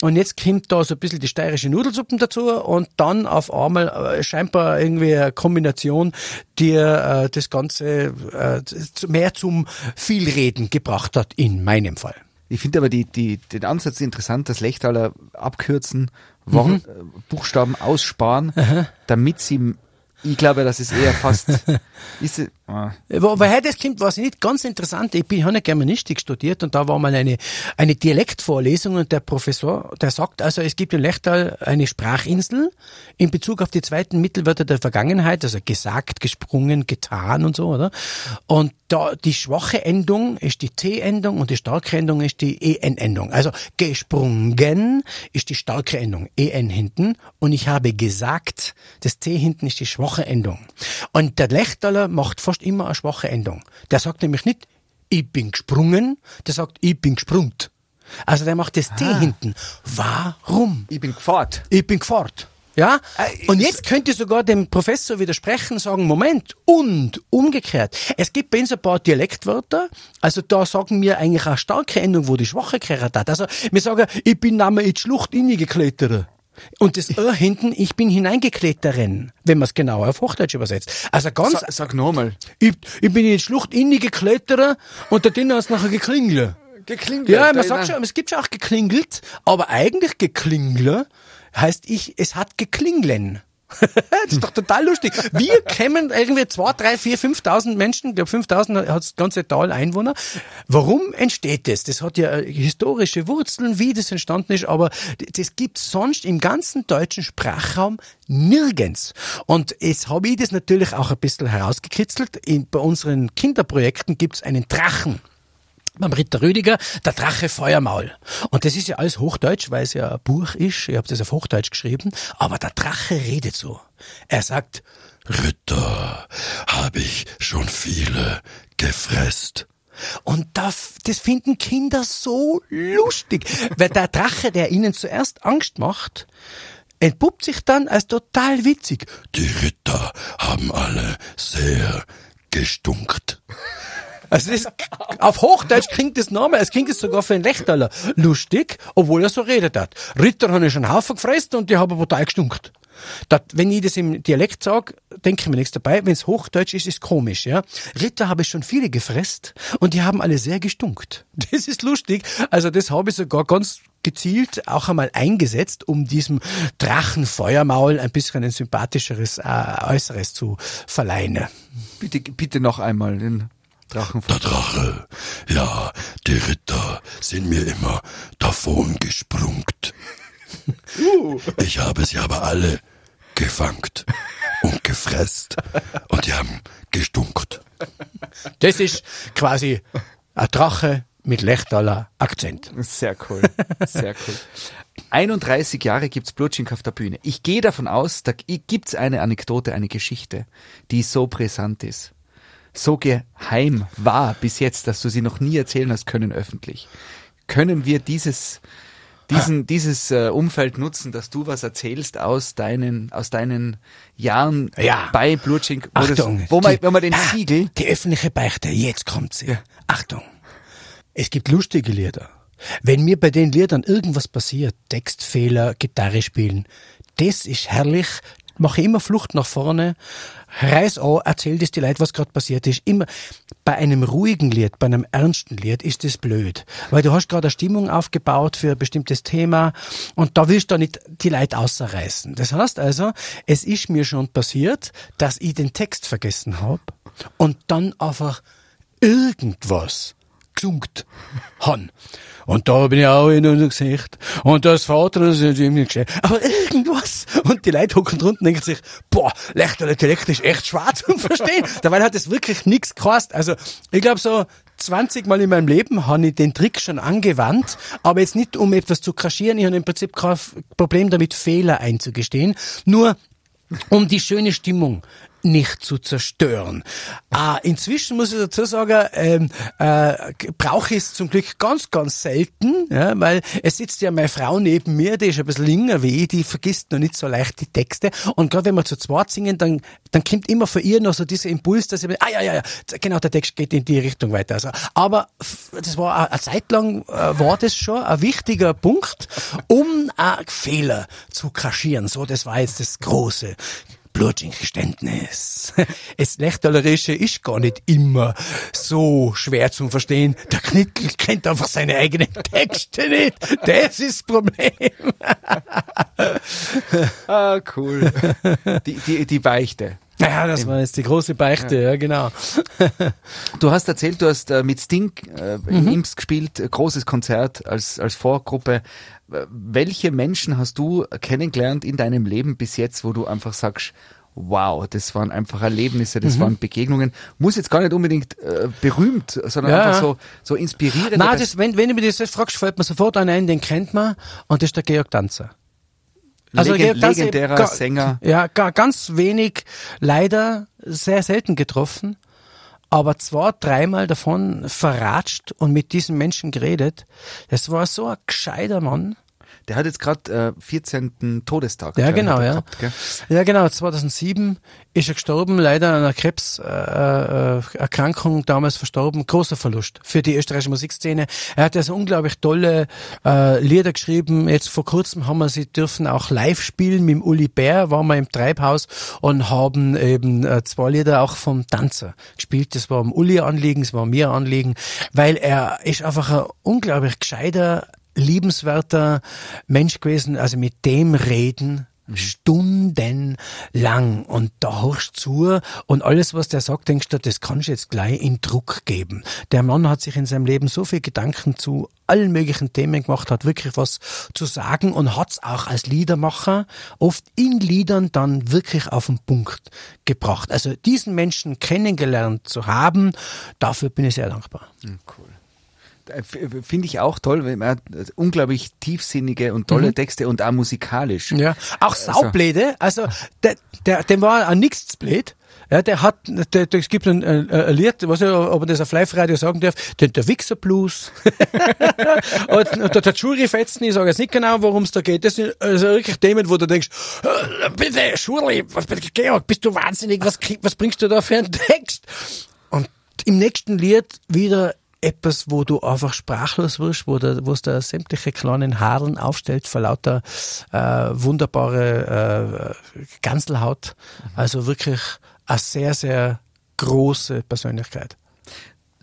Und jetzt kommt da so ein bisschen die steirische Nudelsuppen dazu und dann auf einmal äh, scheinbar irgendwie eine Kombination, die äh, das Ganze äh, mehr zum Vielreden gebracht hat, in meinem Fall. Ich finde aber die, die, den Ansatz interessant, das Lechtaler abkürzen, Wort, mhm. Äh, Buchstaben aussparen, Aha. damit sie ich glaube, das ist eher fast. ist es, ah. Woher das weiß ich nicht. Ganz interessant. Ich bin, ich habe Germanistik studiert und da war mal eine, eine Dialektvorlesung und der Professor, der sagt also, es gibt in Lechtal eine Sprachinsel in Bezug auf die zweiten Mittelwörter der Vergangenheit, also gesagt, gesprungen, getan und so, oder? Und da, die schwache Endung ist die T-Endung und die starke Endung ist die EN-Endung. Also gesprungen ist die starke Endung, EN hinten und ich habe gesagt, das T hinten ist die schwache Endung. Und der Lechtaler macht fast immer eine schwache Endung. Der sagt nämlich nicht, ich bin gesprungen, der sagt, ich bin gesprungt. Also der macht das ah. T hinten. Warum? Ich bin gefahren. Ich bin gefahren. Ja? Äh, und jetzt könnte ich sogar dem Professor widersprechen, sagen, Moment, und umgekehrt. Es gibt bei uns ein paar Dialektwörter, also da sagen wir eigentlich eine starke Endung, wo die schwache gehört hat. Also wir sagen, ich bin name in die Schlucht hineingeklettert. Und das R hinten, ich bin hineingekletteren, wenn man es genauer auf Hochdeutsch übersetzt. Also ganz. Sag, sag nochmal. Ich, ich bin in die Schlucht hineingeklettert und da drinnen es nachher geklingelt. Geklingelt? Ja, man sagt schon, es gibt schon auch geklingelt, aber eigentlich geklingelt heißt ich, es hat geklinglen. das ist doch total lustig. Wir kämen irgendwie zwei, drei, vier, fünftausend Menschen, ich glaube 5000 hat das ganze Tal Einwohner. Warum entsteht das? Das hat ja äh, historische Wurzeln, wie das entstanden ist, aber das gibt's sonst im ganzen deutschen Sprachraum nirgends. Und jetzt habe ich das natürlich auch ein bisschen herausgekitzelt. bei unseren Kinderprojekten gibt's einen Drachen beim Ritter Rüdiger, der Drache Feuermaul. Und das ist ja alles Hochdeutsch, weil es ja ein Buch ist. Ich habe das auf Hochdeutsch geschrieben. Aber der Drache redet so. Er sagt, Ritter, habe ich schon viele gefresst. Und das, das finden Kinder so lustig, weil der Drache, der ihnen zuerst Angst macht, entpuppt sich dann als total witzig. Die Ritter haben alle sehr gestunkt. Also das, auf Hochdeutsch klingt das nochmal, es klingt es sogar für einen Lechtaler lustig, obwohl er so redet hat. Ritter haben schon einen Haufen gefressen und die haben brutal gestunkt. Das, wenn ich das im Dialekt sage, denke ich mir nichts dabei. Wenn es Hochdeutsch ist, ist komisch, ja. Ritter habe ich schon viele gefresst und die haben alle sehr gestunkt. Das ist lustig. Also das habe ich sogar ganz gezielt auch einmal eingesetzt, um diesem Drachenfeuermaul ein bisschen ein sympathischeres äh, Äußeres zu verleihen. Bitte, bitte noch einmal den Drachenfeuer. Der Drache, ja, die Ritter sind mir immer davon gesprungt. Uh. Ich habe sie aber alle gefangt und gefresst und die haben gestunkt. Das ist quasi ein Drache mit Lechtaler Akzent. Sehr cool, sehr cool. 31 Jahre gibt's Blutschink auf der Bühne. Ich gehe davon aus, da gibt's eine Anekdote, eine Geschichte, die so brisant ist so geheim war bis jetzt, dass du sie noch nie erzählen hast können öffentlich. Können wir dieses diesen, ah. dieses äh, Umfeld nutzen, dass du was erzählst aus deinen, aus deinen Jahren ja. bei Blutschink, wo, Achtung, das, wo, man, wenn man den ah, Siegel. Die öffentliche Beichte, jetzt kommt sie. Ja. Achtung. Es gibt lustige Lieder. Wenn mir bei den Liedern irgendwas passiert, Textfehler, Gitarre spielen, das ist herrlich, mache immer Flucht nach vorne, reiß an, erzähl das die Leute, was gerade passiert ist. Immer bei einem ruhigen Lied, bei einem ernsten Lied ist das blöd, weil du hast gerade eine Stimmung aufgebaut für ein bestimmtes Thema und da willst du nicht die Leute außerreißen. Das heißt also, es ist mir schon passiert, dass ich den Text vergessen habe und dann einfach irgendwas gesungt han. Und da bin ich auch in unser Gesicht. Und das Vater, das ist irgendwie geschehen. Aber irgendwas. Und die Leute hocken drunten und denken sich, boah, Lechterle Dialekt ist echt schwer zu verstehen. Dabei hat es wirklich nichts gekostet. Also, ich glaube so 20 Mal in meinem Leben habe ich den Trick schon angewandt, aber jetzt nicht um etwas zu kaschieren. Ich habe im Prinzip kein Problem damit, Fehler einzugestehen. Nur um die schöne Stimmung nicht zu zerstören. Ah, inzwischen muss ich dazu sagen, ähm, äh, brauche ich es zum Glück ganz, ganz selten, ja, weil es sitzt ja meine Frau neben mir, die ist ein bisschen länger wie ich, die vergisst noch nicht so leicht die Texte. Und gerade wenn wir zu zweit singen, dann, dann kommt immer von ihr noch so dieser Impuls, dass ich, ah ja, ja, ja, genau, der Text geht in die Richtung weiter. Also, aber das war eine Zeit lang, äh, war das schon ein wichtiger Punkt, um einen Fehler zu kaschieren. So, das war jetzt das große Blutgeständnis. Es Lächterlerische ist gar nicht immer so schwer zu verstehen. Der Knittel kennt einfach seine eigenen Texte nicht. Das ist das Problem. Ah, cool. Die, die, die Beichte. Naja, das war jetzt die große Beichte, ja, genau. Du hast erzählt, du hast äh, mit Sting äh, in Imps gespielt, äh, großes Konzert als, als Vorgruppe. Äh, Welche Menschen hast du kennengelernt in deinem Leben bis jetzt, wo du einfach sagst, wow, das waren einfach Erlebnisse, das waren Begegnungen. Muss jetzt gar nicht unbedingt äh, berühmt, sondern Ja. einfach so, so inspirierend. Nein, das, wenn, wenn du mir das jetzt fragst, fällt mir sofort einer ein, den kennt man, und das ist der Georg Danzer. Legen, Georg Danzer, legendärer ga- Sänger. Ja, ga, ganz wenig, leider sehr selten getroffen, aber zwei, dreimal davon verratscht und mit diesen Menschen geredet. Das war so ein gescheiter Mann. Der hat jetzt gerade äh, 14. Todestag. Ja, genau, ja. gehabt? Ja, genau. 2007 ist er gestorben, leider an einer Krebserkrankung, äh, Erkrankung damals verstorben. Großer Verlust für die österreichische Musikszene. Er hat also unglaublich tolle äh, Lieder geschrieben. Jetzt vor kurzem haben wir sie dürfen auch live spielen mit dem Uli Bär, waren wir im Treibhaus und haben eben äh, zwei Lieder auch vom Tanzer gespielt. Das war am Uli Anliegen, das war mir Anliegen, weil er ist einfach ein unglaublich gescheiter liebenswerter Mensch gewesen, also mit dem reden stundenlang und da hörst zu und alles, was der sagt, denkst du, das kannst du jetzt gleich in Druck geben. Der Mann hat sich in seinem Leben so viel Gedanken zu allen möglichen Themen gemacht, hat wirklich was zu sagen und hat's auch als Liedermacher oft in Liedern dann wirklich auf den Punkt gebracht. Also diesen Menschen kennengelernt zu haben, dafür bin ich sehr dankbar. Äh, f- Finde ich auch toll, weil man hat unglaublich tiefsinnige und tolle Texte und auch musikalisch. Mhm. Ja, auch Saubläde, also der, der, dem war an nichts blöd. Ja, der hat, der, der, es gibt ein, ein, ein Lied, was ich, ob man das auf Live-Radio sagen darf, den, der Wichser Blues. und, und der, der Schuri-Fetzen, ich sage jetzt nicht genau, worum es da geht. Das sind also wirklich Themen, wo du denkst, äh, bitte, Schurli, was, Georg, bist du wahnsinnig, was, was bringst du da für einen Text? Und im nächsten Lied wieder etwas, wo du einfach sprachlos wirst, wo der, wo es da sämtliche kleinen Haaren aufstellt vor lauter äh, wunderbare äh, Ganselhaut. Also wirklich eine sehr, sehr große Persönlichkeit.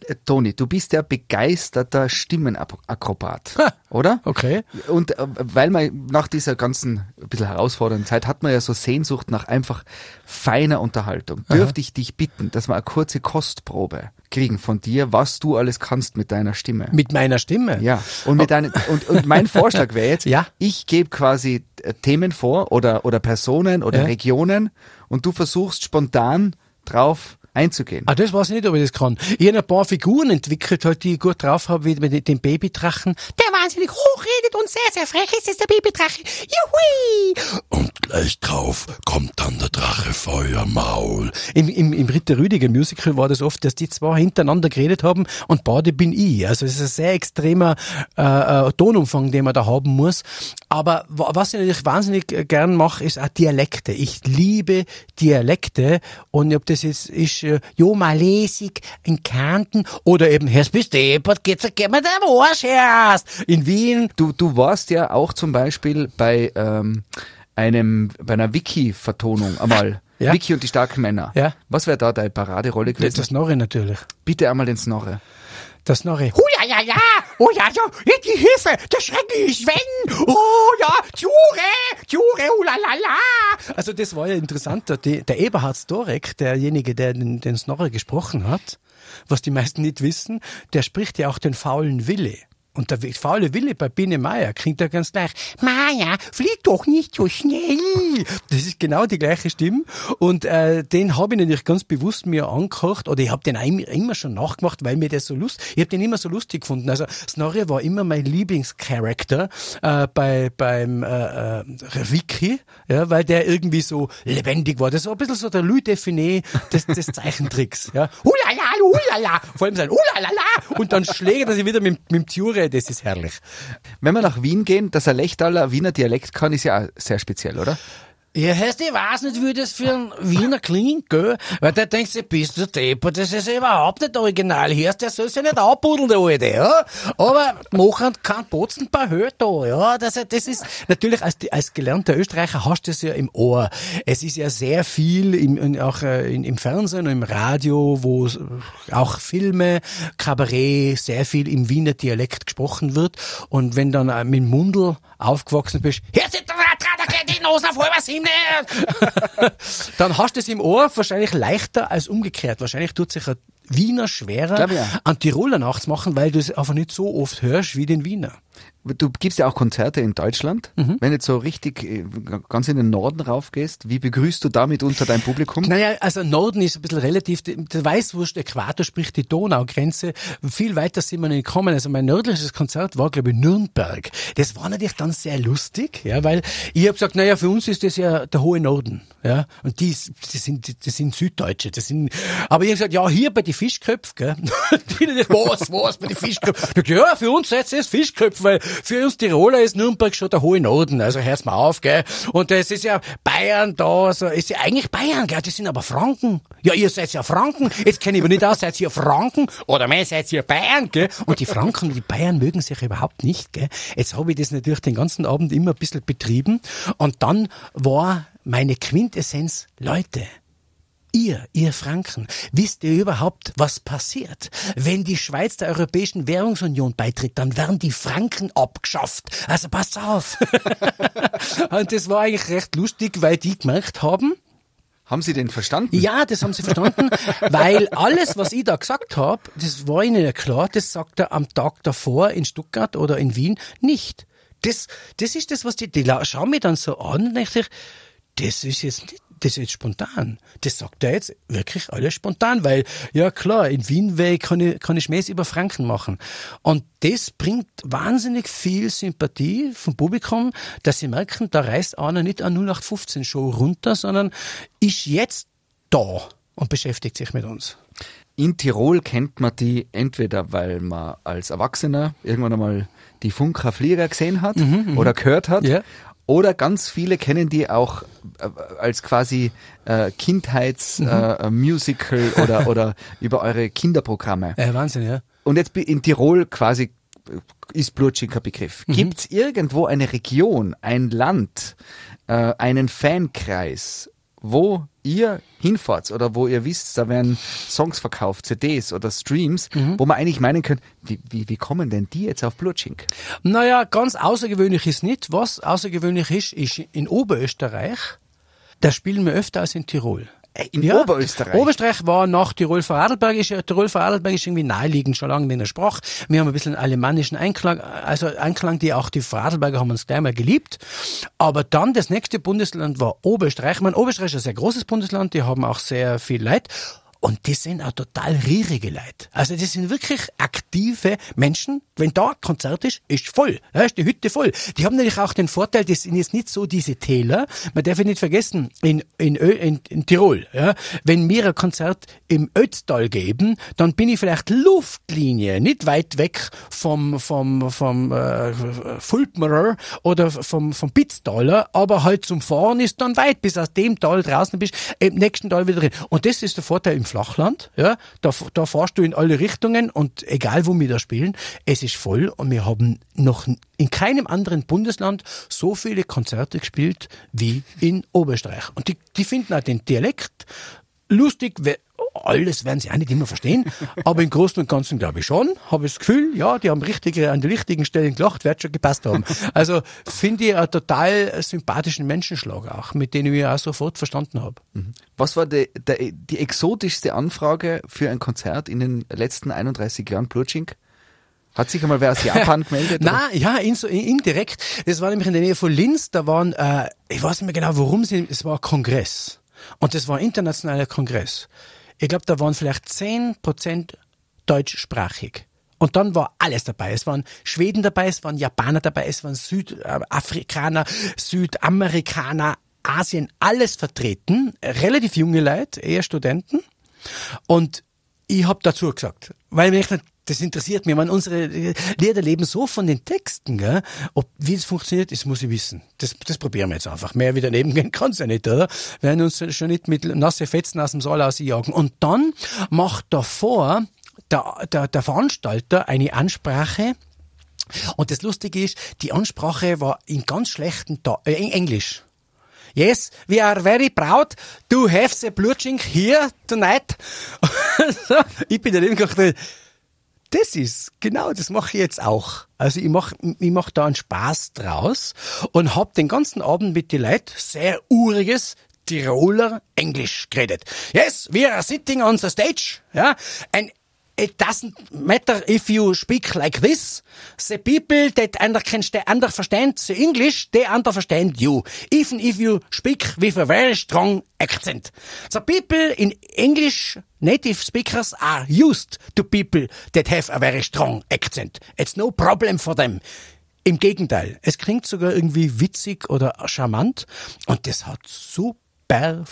Äh, Toni, du bist ja begeisterter Stimmenakrobat, oder? Okay. Und äh, weil man nach dieser ganzen ein bisschen herausfordernden Zeit hat man ja so Sehnsucht nach einfach feiner Unterhaltung. Dürfte ich dich bitten, dass wir eine kurze Kostprobe kriegen von dir, was du alles kannst mit deiner Stimme? Mit meiner Stimme. Ja, und mit deinen, und, und mein Vorschlag wäre jetzt, Ja. ich gebe quasi äh, Themen vor oder, oder Personen oder Ja. Regionen und du versuchst spontan drauf einzugehen. Ah, das weiß ich nicht, ob ich das kann. Ich habe ein paar Figuren entwickelt, halt, die ich gut drauf habe, wie mit dem Babydrachen. Der wahnsinnig hochredet und sehr, sehr frech ist, ist der Babydrache. Juhui! Und gleich drauf kommt dann der Drache Feuermaul. Im, im, Im Ritter Rüdiger Musical war das oft, dass die zwei hintereinander geredet haben und beide bin ich. Also es ist ein sehr extremer äh, äh, Tonumfang, den man da haben muss. Aber wa- was ich natürlich wahnsinnig äh, gern mache, ist auch Dialekte. Ich liebe Dialekte und ob das jetzt ist, äh, jo malesig in Kärnten oder eben, Herr bist deppert, geht's, geh mal der Arsch erst. In Wien. Du, du warst ja auch zum Beispiel bei ähm, einem, bei einer Wiki-Vertonung einmal. Ja. Wiki und die starken Männer. Ja. Was wäre da deine Paraderolle gewesen? Das Norre natürlich. Bitte einmal den Snorre. Das Norre. Hu ja ja ja, oh ja ja, die Hilfe, der Schrecken ist wenn, oh ja, Tjure, Tjure, oh la la la. Also das war ja interessant, die, der Eberhard Storek, derjenige, der den, den Snorre gesprochen hat, was die meisten nicht wissen, der spricht ja auch den faulen Wille. Und der faule Wille bei Biene Meier klingt da ganz gleich. Meier, flieg doch nicht so schnell. Das ist genau die gleiche Stimme. Und äh, den habe ich natürlich ganz bewusst mir angekocht. Oder ich habe den immer schon nachgemacht, weil mir das so lust. Ich habe den immer so lustig gefunden. Also Snorri war immer mein Lieblingscharakter äh, bei beim äh, äh, Wiki, ja, weil der irgendwie so lebendig war. Das war ein bisschen so der Louis Define des, des Zeichentricks. Ja. Hulala, hulala. Vor allem sein Hulala. Und dann schlägt er sich wieder mit, mit dem Das ist herrlich. Wenn wir nach Wien gehen, dass er Lechtaler Wiener Dialekt kann, ist ja auch sehr speziell, oder? Ja, heißt, ich weiß nicht, wie das für ein Wiener klingt, gell? Weil der denkt sich, bist du Depper, das ist überhaupt nicht original. Hörst, der soll sich nicht abbuddeln, der Alte, ja? Aber machen kann Botzen paar da, ja? Das, das ist, natürlich, als, als gelernter Österreicher hast du das ja im Ohr. Es ist ja sehr viel im, auch äh, im Fernsehen und im Radio, wo auch Filme, Kabarett, sehr viel im Wiener Dialekt gesprochen wird. Und wenn dann äh, mit Mundel aufgewachsen bist, hörst du die Nase auf halber sieben nicht. Dann hast du es im Ohr wahrscheinlich leichter als umgekehrt. Wahrscheinlich tut sich ein Wiener schwerer, an Tiroler nachzumachen, weil du es einfach nicht so oft hörst wie den Wiener. Du gibst ja auch Konzerte in Deutschland. Mhm. Wenn du jetzt so richtig äh, ganz in den Norden raufgehst, wie begrüßt du damit unter dein Publikum? Naja, also Norden ist ein bisschen relativ, der Weißwurst Äquator spricht die Donaugrenze. Viel weiter sind wir nicht gekommen. Also mein nördliches Konzert war, glaube ich, Nürnberg. Das war natürlich dann sehr lustig, ja, weil ich habe gesagt, naja, für uns ist das ja der hohe Norden. Ja, und die, die sind, das sind Süddeutsche, das sind, aber ich habe gesagt, ja, hier bei den Fischköpfen, gell. die, was, was, bei den Fischköpfen? Ja, für uns seid es Fischköpfe, weil für uns Tiroler ist Nürnberg schon der hohe Norden, also hört's mal auf, gell. Und das ist ja Bayern da, so, ist ja eigentlich Bayern, gell, das sind aber Franken. Ja, ihr seid ja Franken, jetzt kenne ich aber nicht aus, seid ihr Franken oder mehr seid ihr Bayern, gell. Und die Franken und die Bayern mögen sich überhaupt nicht, gell. Jetzt habe ich das natürlich den ganzen Abend immer ein bisschen betrieben und dann war meine Quintessenz, Leute, Ihr, ihr Franken, wisst ihr überhaupt, was passiert? Wenn die Schweiz der Europäischen Währungsunion beitritt, dann werden die Franken abgeschafft. Also passt auf. Und das war eigentlich recht lustig, weil die gemerkt haben, haben Sie den verstanden? Ja, das haben sie verstanden, weil alles, was ich da gesagt habe, das war ihnen ja klar, das sagt er am Tag davor in Stuttgart oder in Wien nicht. Das, das ist das, was die, die schauen mich dann so an und denke ich, das ist jetzt nicht das ist jetzt spontan. Das sagt er jetzt wirklich alles spontan, weil, ja klar, in Wien kann ich, kann ich Schmäß über Franken machen. Und das bringt wahnsinnig viel Sympathie vom Publikum, dass sie merken, da reißt einer nicht an 0815 Show runter, sondern ist jetzt da und beschäftigt sich mit uns. In Tirol kennt man die entweder, weil man als Erwachsener irgendwann einmal die Funker Flieger gesehen hat mhm, mhm. oder gehört hat. Ja. Oder ganz viele kennen die auch äh, als quasi äh, Kindheitsmusical mhm. äh, oder, oder über eure Kinderprogramme. Ja, Wahnsinn, ja. Und jetzt in Tirol quasi äh, ist Blutschinker Begriff. Mhm. Gibt es irgendwo eine Region, ein Land, äh, einen Fankreis, wo ihr hinfahrt oder wo ihr wisst, da werden Songs verkauft, CDs oder Streams, mhm. wo man eigentlich meinen könnte, wie, wie, wie kommen denn die jetzt auf Blutschink? Naja, ganz außergewöhnlich ist nicht. Was außergewöhnlich ist, ist in Oberösterreich, da spielen wir öfter als in Tirol. Äh, in ja, Oberösterreich? Oberösterreich war nach Tirol Vorarlberg, ist, Tirol Vorarlberg ist irgendwie naheliegend, schon lange in der Sprache. Wir haben ein bisschen alemannischen Einklang, also Einklang, die auch die Vorarlberger haben uns gleich mal geliebt. Aber dann das nächste Bundesland war Oberösterreich. Ich meine, Oberösterreich ist ein sehr großes Bundesland, die haben auch sehr viel Leid. Und die sind auch total rierige Leute. Also die sind wirklich aktive Menschen. Wenn da Konzert ist, ist voll. Ja, ist die Hütte voll. Die haben natürlich auch den Vorteil, die sind jetzt nicht so diese Täler. Man darf nicht vergessen, in, in, in, in Tirol, ja, wenn wir ein Konzert im Ötztal geben, dann bin ich vielleicht Luftlinie, nicht weit weg vom, vom, vom äh, Fulpmerer oder vom, vom Pitztaler, aber halt zum Fahren ist dann weit, bis aus dem Tal draußen bist, im nächsten Tal wieder drin. Und das ist der Vorteil im Flachland, ja, da, da fahrst du in alle Richtungen und egal wo wir da spielen, es ist voll und wir haben noch in keinem anderen Bundesland so viele Konzerte gespielt wie in Oberösterreich. Und die, die finden auch den Dialekt lustig, alles werden sie auch nicht immer verstehen, aber im Großen und Ganzen glaube ich schon. Habe das Gefühl, ja, die haben richtige, an die richtigen Stellen gelacht, wird schon gepasst haben. Also finde ich einen total sympathischen Menschenschlag auch, mit dem ich auch sofort verstanden habe. Mhm. Was war die, die, die exotischste Anfrage für ein Konzert in den letzten 31 Jahren Blutschink? Hat sich einmal wer aus Japan gemeldet? Na, ja, in, indirekt. Das war nämlich in der Nähe von Linz. Da waren, äh, ich weiß nicht mehr genau, worum sie, es war ein Kongress. Und das war ein internationaler Kongress. Ich glaube, da waren vielleicht 10% deutschsprachig. Und dann war alles dabei. Es waren Schweden dabei, es waren Japaner dabei, es waren Südafrikaner, Südamerikaner, Asien, alles vertreten. Relativ junge Leute, eher Studenten. Und ich hab dazu gesagt, weil mir echt, das interessiert mich. Man, unsere Lieder leben so von den Texten, gell? Ob, wie es funktioniert, das muss ich wissen. Das, das probieren wir jetzt einfach. Mehr wieder daneben gehen kann's ja nicht, oder? Wir werden uns schon nicht mit nasse Fetzen aus dem Saal ausjagen. Und dann macht davor der, der, der Veranstalter eine Ansprache. Und das Lustige ist, die Ansprache war in ganz schlechten, Ta äh, Englisch. Yes, we are very proud to have the Blutschink here tonight. ich bin daneben gedacht, das ist, genau, das mache ich jetzt auch. Also ich mache ich mach da einen Spaß draus und hab den ganzen Abend mit den Leuten sehr uriges Tiroler Englisch geredet. Yes, we are sitting on the stage, ja, and it doesn't matter if you speak like this. The people that understand, the English, they understand you. Even if you speak with a very strong accent. The people in English, native speakers are used to people that have a very strong accent. It's no problem for them. Im Gegenteil, es klingt sogar irgendwie witzig oder charmant und das hat super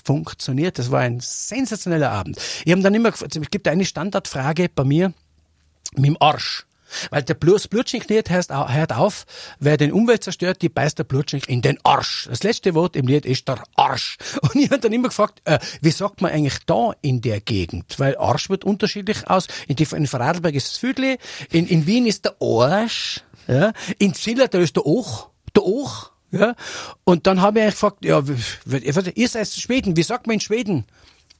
funktioniert. Das war ein sensationeller Abend. Ich habe dann immer, gefragt, es gibt eine Standardfrage bei mir mit dem Arsch. Weil der Blut, Blutschnitt hört, hört auf, wer den Umwelt zerstört, die beißt der Blutschnitt in den Arsch. Das letzte Wort im Lied ist der Arsch. Und ich habe dann immer gefragt, äh, wie sagt man eigentlich da in der Gegend? Weil Arsch wird unterschiedlich aus. In, die, in Vorarlberg ist das Viertel, in, in Wien ist der Arsch, ja? in Ziller, da ist der Och, der Och, ja? Und dann habe ich eigentlich gefragt, ja, ihr seid Schweden, wie sagt man in Schweden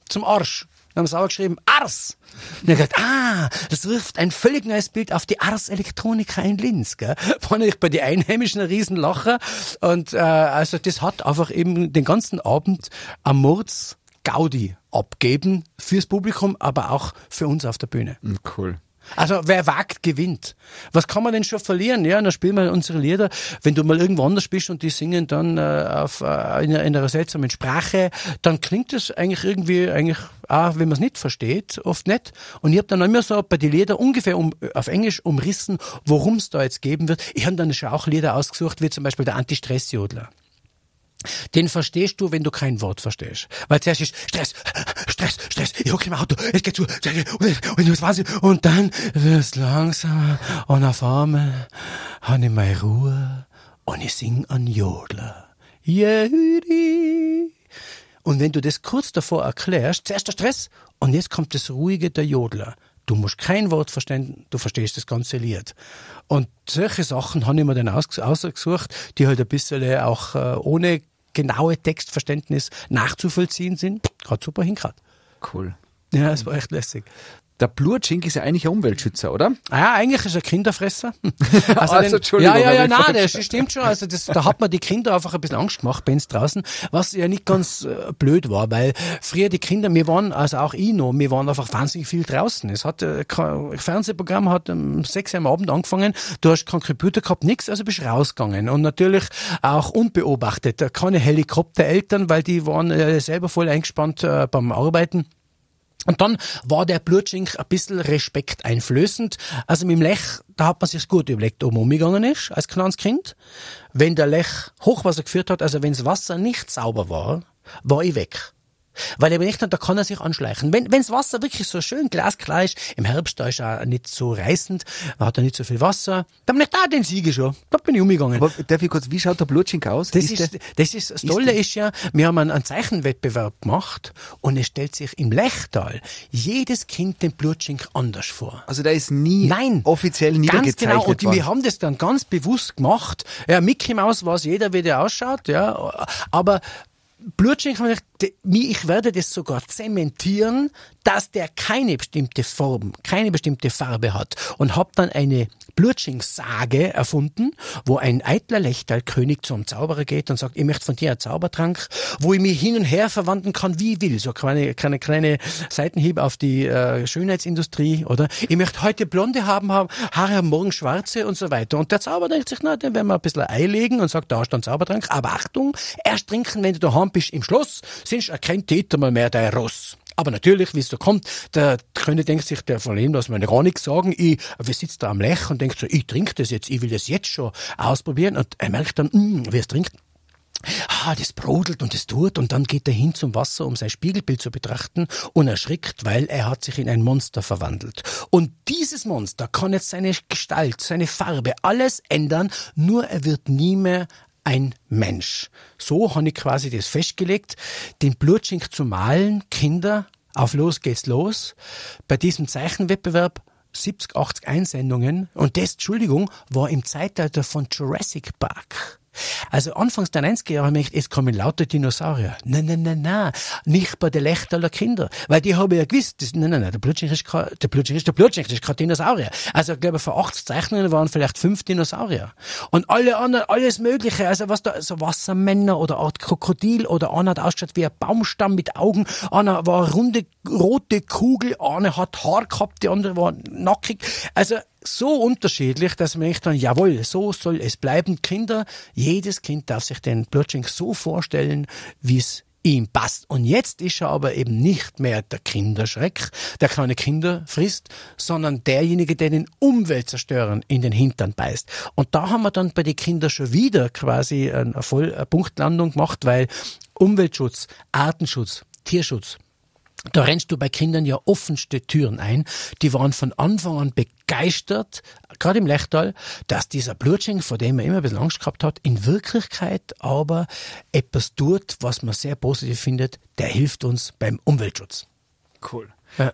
zum Arsch? Dann haben sie auch geschrieben, Ars. Und ich gesagt, ah, das wirft ein völlig neues Bild auf die Ars Electronica in Linz. Gell? Fand ich bei den Einheimischen ein Riesenlacher. Und äh, also das hat einfach eben den ganzen Abend am Mords Gaudi abgeben fürs Publikum, aber auch für uns auf der Bühne. Cool. Also wer wagt, gewinnt. Was kann man denn schon verlieren? Ja, dann spielen wir unsere Lieder. Wenn du mal irgendwo anders bist und die singen dann äh, auf, äh, in, in einer seltsamen Sprache, dann klingt es eigentlich irgendwie, eigentlich auch, wenn man es nicht versteht, oft nicht. Und ich habe dann immer so bei den Liedern ungefähr um, auf Englisch umrissen, worum es da jetzt geben wird. Ich habe dann schon auch Lieder ausgesucht, wie zum Beispiel der Anti-Stress-Jodler. Den verstehst du, wenn du kein Wort verstehst. Weil zuerst ist Stress, Stress, Stress, ich hocke im Auto, es geht zu, und das war's. Und dann wird's langsamer und auf einmal habe ich meine Ruhe und ich sing an Jodler. Jehudi. Und wenn du das kurz davor erklärst, zuerst der Stress und jetzt kommt das Ruhige der Jodler. Du musst kein Wort verstehen, du verstehst das ganze Lied. Und solche Sachen habe ich mir dann aus, ausgesucht, die halt ein bisschen auch äh, ohne genaue Textverständnis nachzuvollziehen sind. Hat super hingekriegt. Cool. Ja, es war echt lässig. Der Blutschink ist ja eigentlich ein Umweltschützer, oder? Ah ja, eigentlich ist er Kinderfresser. Also, den- Entschuldigung, Ja, ja, ja, nein, das stimmt schon. Also das, da hat man die Kinder einfach ein bisschen Angst gemacht bei uns draußen, was ja nicht ganz äh, blöd war, weil früher die Kinder, wir waren, also auch ich noch, wir waren einfach wahnsinnig viel draußen. Es hat, äh, kein Fernsehprogramm hat um sechs Uhr am Abend angefangen, du hast keinen Computer gehabt, nix, also bist rausgegangen. Und natürlich auch unbeobachtet. Keine Helikoptereltern, weil die waren äh, selber voll eingespannt äh, beim Arbeiten. Und dann war der Blutschink ein bisschen respekteinflößend. Also mit dem Lech, da hat man sich gut überlegt, ob man umgegangen ist, als kleines Kind. Wenn der Lech Hochwasser geführt hat, also wenn das Wasser nicht sauber war, war ich weg. Weil ich mir nicht, da kann er sich anschleichen. Wenn, das Wasser wirklich so schön glasklar ist, im Herbst, da ist er nicht so reißend, hat er nicht so viel Wasser, dann bin ich da, den Siege schon. Da bin ich umgegangen. Aber darf ich kurz, wie schaut der Blutschink aus? Das Ist ist, der- das ist, das Tolle ist ja, wir haben einen, einen Zeichenwettbewerb gemacht und es stellt sich im Lechtal jedes Kind den Blutschink anders vor. also der ist nie Nein. offiziell Ganz niedergezeichnet genau. Und worden. wir haben das dann ganz bewusst gemacht. Ja, Mickey Mouse weiß jeder, wie der ausschaut, ja. Aber Blutschink de- mi- ich werde das sogar zementieren, dass der keine bestimmte Form, keine bestimmte Farbe hat. Und habe dann eine Blutschingssage erfunden, wo ein eitler Lechtalkönig zum Zauberer geht und sagt, ich möchte von dir einen Zaubertrank, wo ich mich hin und her verwandeln kann, wie ich will. So kleine, kleine, kleine Seitenhieb auf die äh, Schönheitsindustrie, oder? Ich möchte heute blonde haben, haben Haare haben morgen schwarze und so weiter. Und der Zauberer denkt sich, na, dann werden wir ein bisschen Ei legen und sagt, da ist ein Zaubertrank. Aber Achtung, erst trinken, wenn du daheim bist im Schloss, sonst kein Täter mehr dein Ross. Aber natürlich, wie es so kommt, der König denkt sich, der von ihm, dass wir gar nichts sagen. Ich, wir sitzt da am Lech und denkt so, ich trinke das jetzt, ich will das jetzt schon ausprobieren. Und er merkt dann, mh, wie es trinkt. Ah, das brodelt und das tut und dann geht er hin zum Wasser, um sein Spiegelbild zu betrachten und erschrickt, weil er hat sich in ein Monster verwandelt. Und dieses Monster kann jetzt seine Gestalt, seine Farbe, alles ändern, nur er wird nie mehr ein Mensch. So habe ich quasi das festgelegt, den Blutschink zu malen, Kinder, auf los geht's los. Bei diesem Zeichenwettbewerb 70, 80 Einsendungen und das, Entschuldigung, war im Zeitalter von Jurassic Park. Also anfangs der 90er Jahre habe ich gedacht, es kommen lauter Dinosaurier. Nein, nein, nein, nein. Nicht bei den Lechtaler Kinder. Weil die haben ja gewusst, das, nein, nein, nein, der Blutschink ist kein, der Blutschink ist der Blutschink, das ist kein Dinosaurier. Also ich glaube, vor 80 Zeichnungen waren vielleicht fünf Dinosaurier. Und alle anderen, alles Mögliche, also was da, so Wassermänner oder Art Krokodil oder einer hat ausgeschaut wie ein Baumstamm mit Augen, einer war eine runde, rote Kugel, einer hat Haar gehabt, die andere war nackig. Also so unterschiedlich, dass man echt dann, jawohl, so soll es bleiben. Kinder, jedes Kind darf sich den Blutschink so vorstellen, wie es ihm passt. Und jetzt ist er aber eben nicht mehr der Kinderschreck, der kleine Kinder frisst, sondern derjenige, der den Umweltzerstörern in den Hintern beißt. Und da haben wir dann bei den Kindern schon wieder quasi eine, Voll eine Punktlandung gemacht, weil Umweltschutz, Artenschutz, Tierschutz, da rennst du bei Kindern ja offenste Türen ein. Die waren von Anfang an begeistert, gerade im Lechtal, dass dieser Blutschink, vor dem man immer ein bisschen Angst gehabt hat, in Wirklichkeit aber etwas tut, was man sehr positiv findet. Der hilft uns beim Umweltschutz. Cool.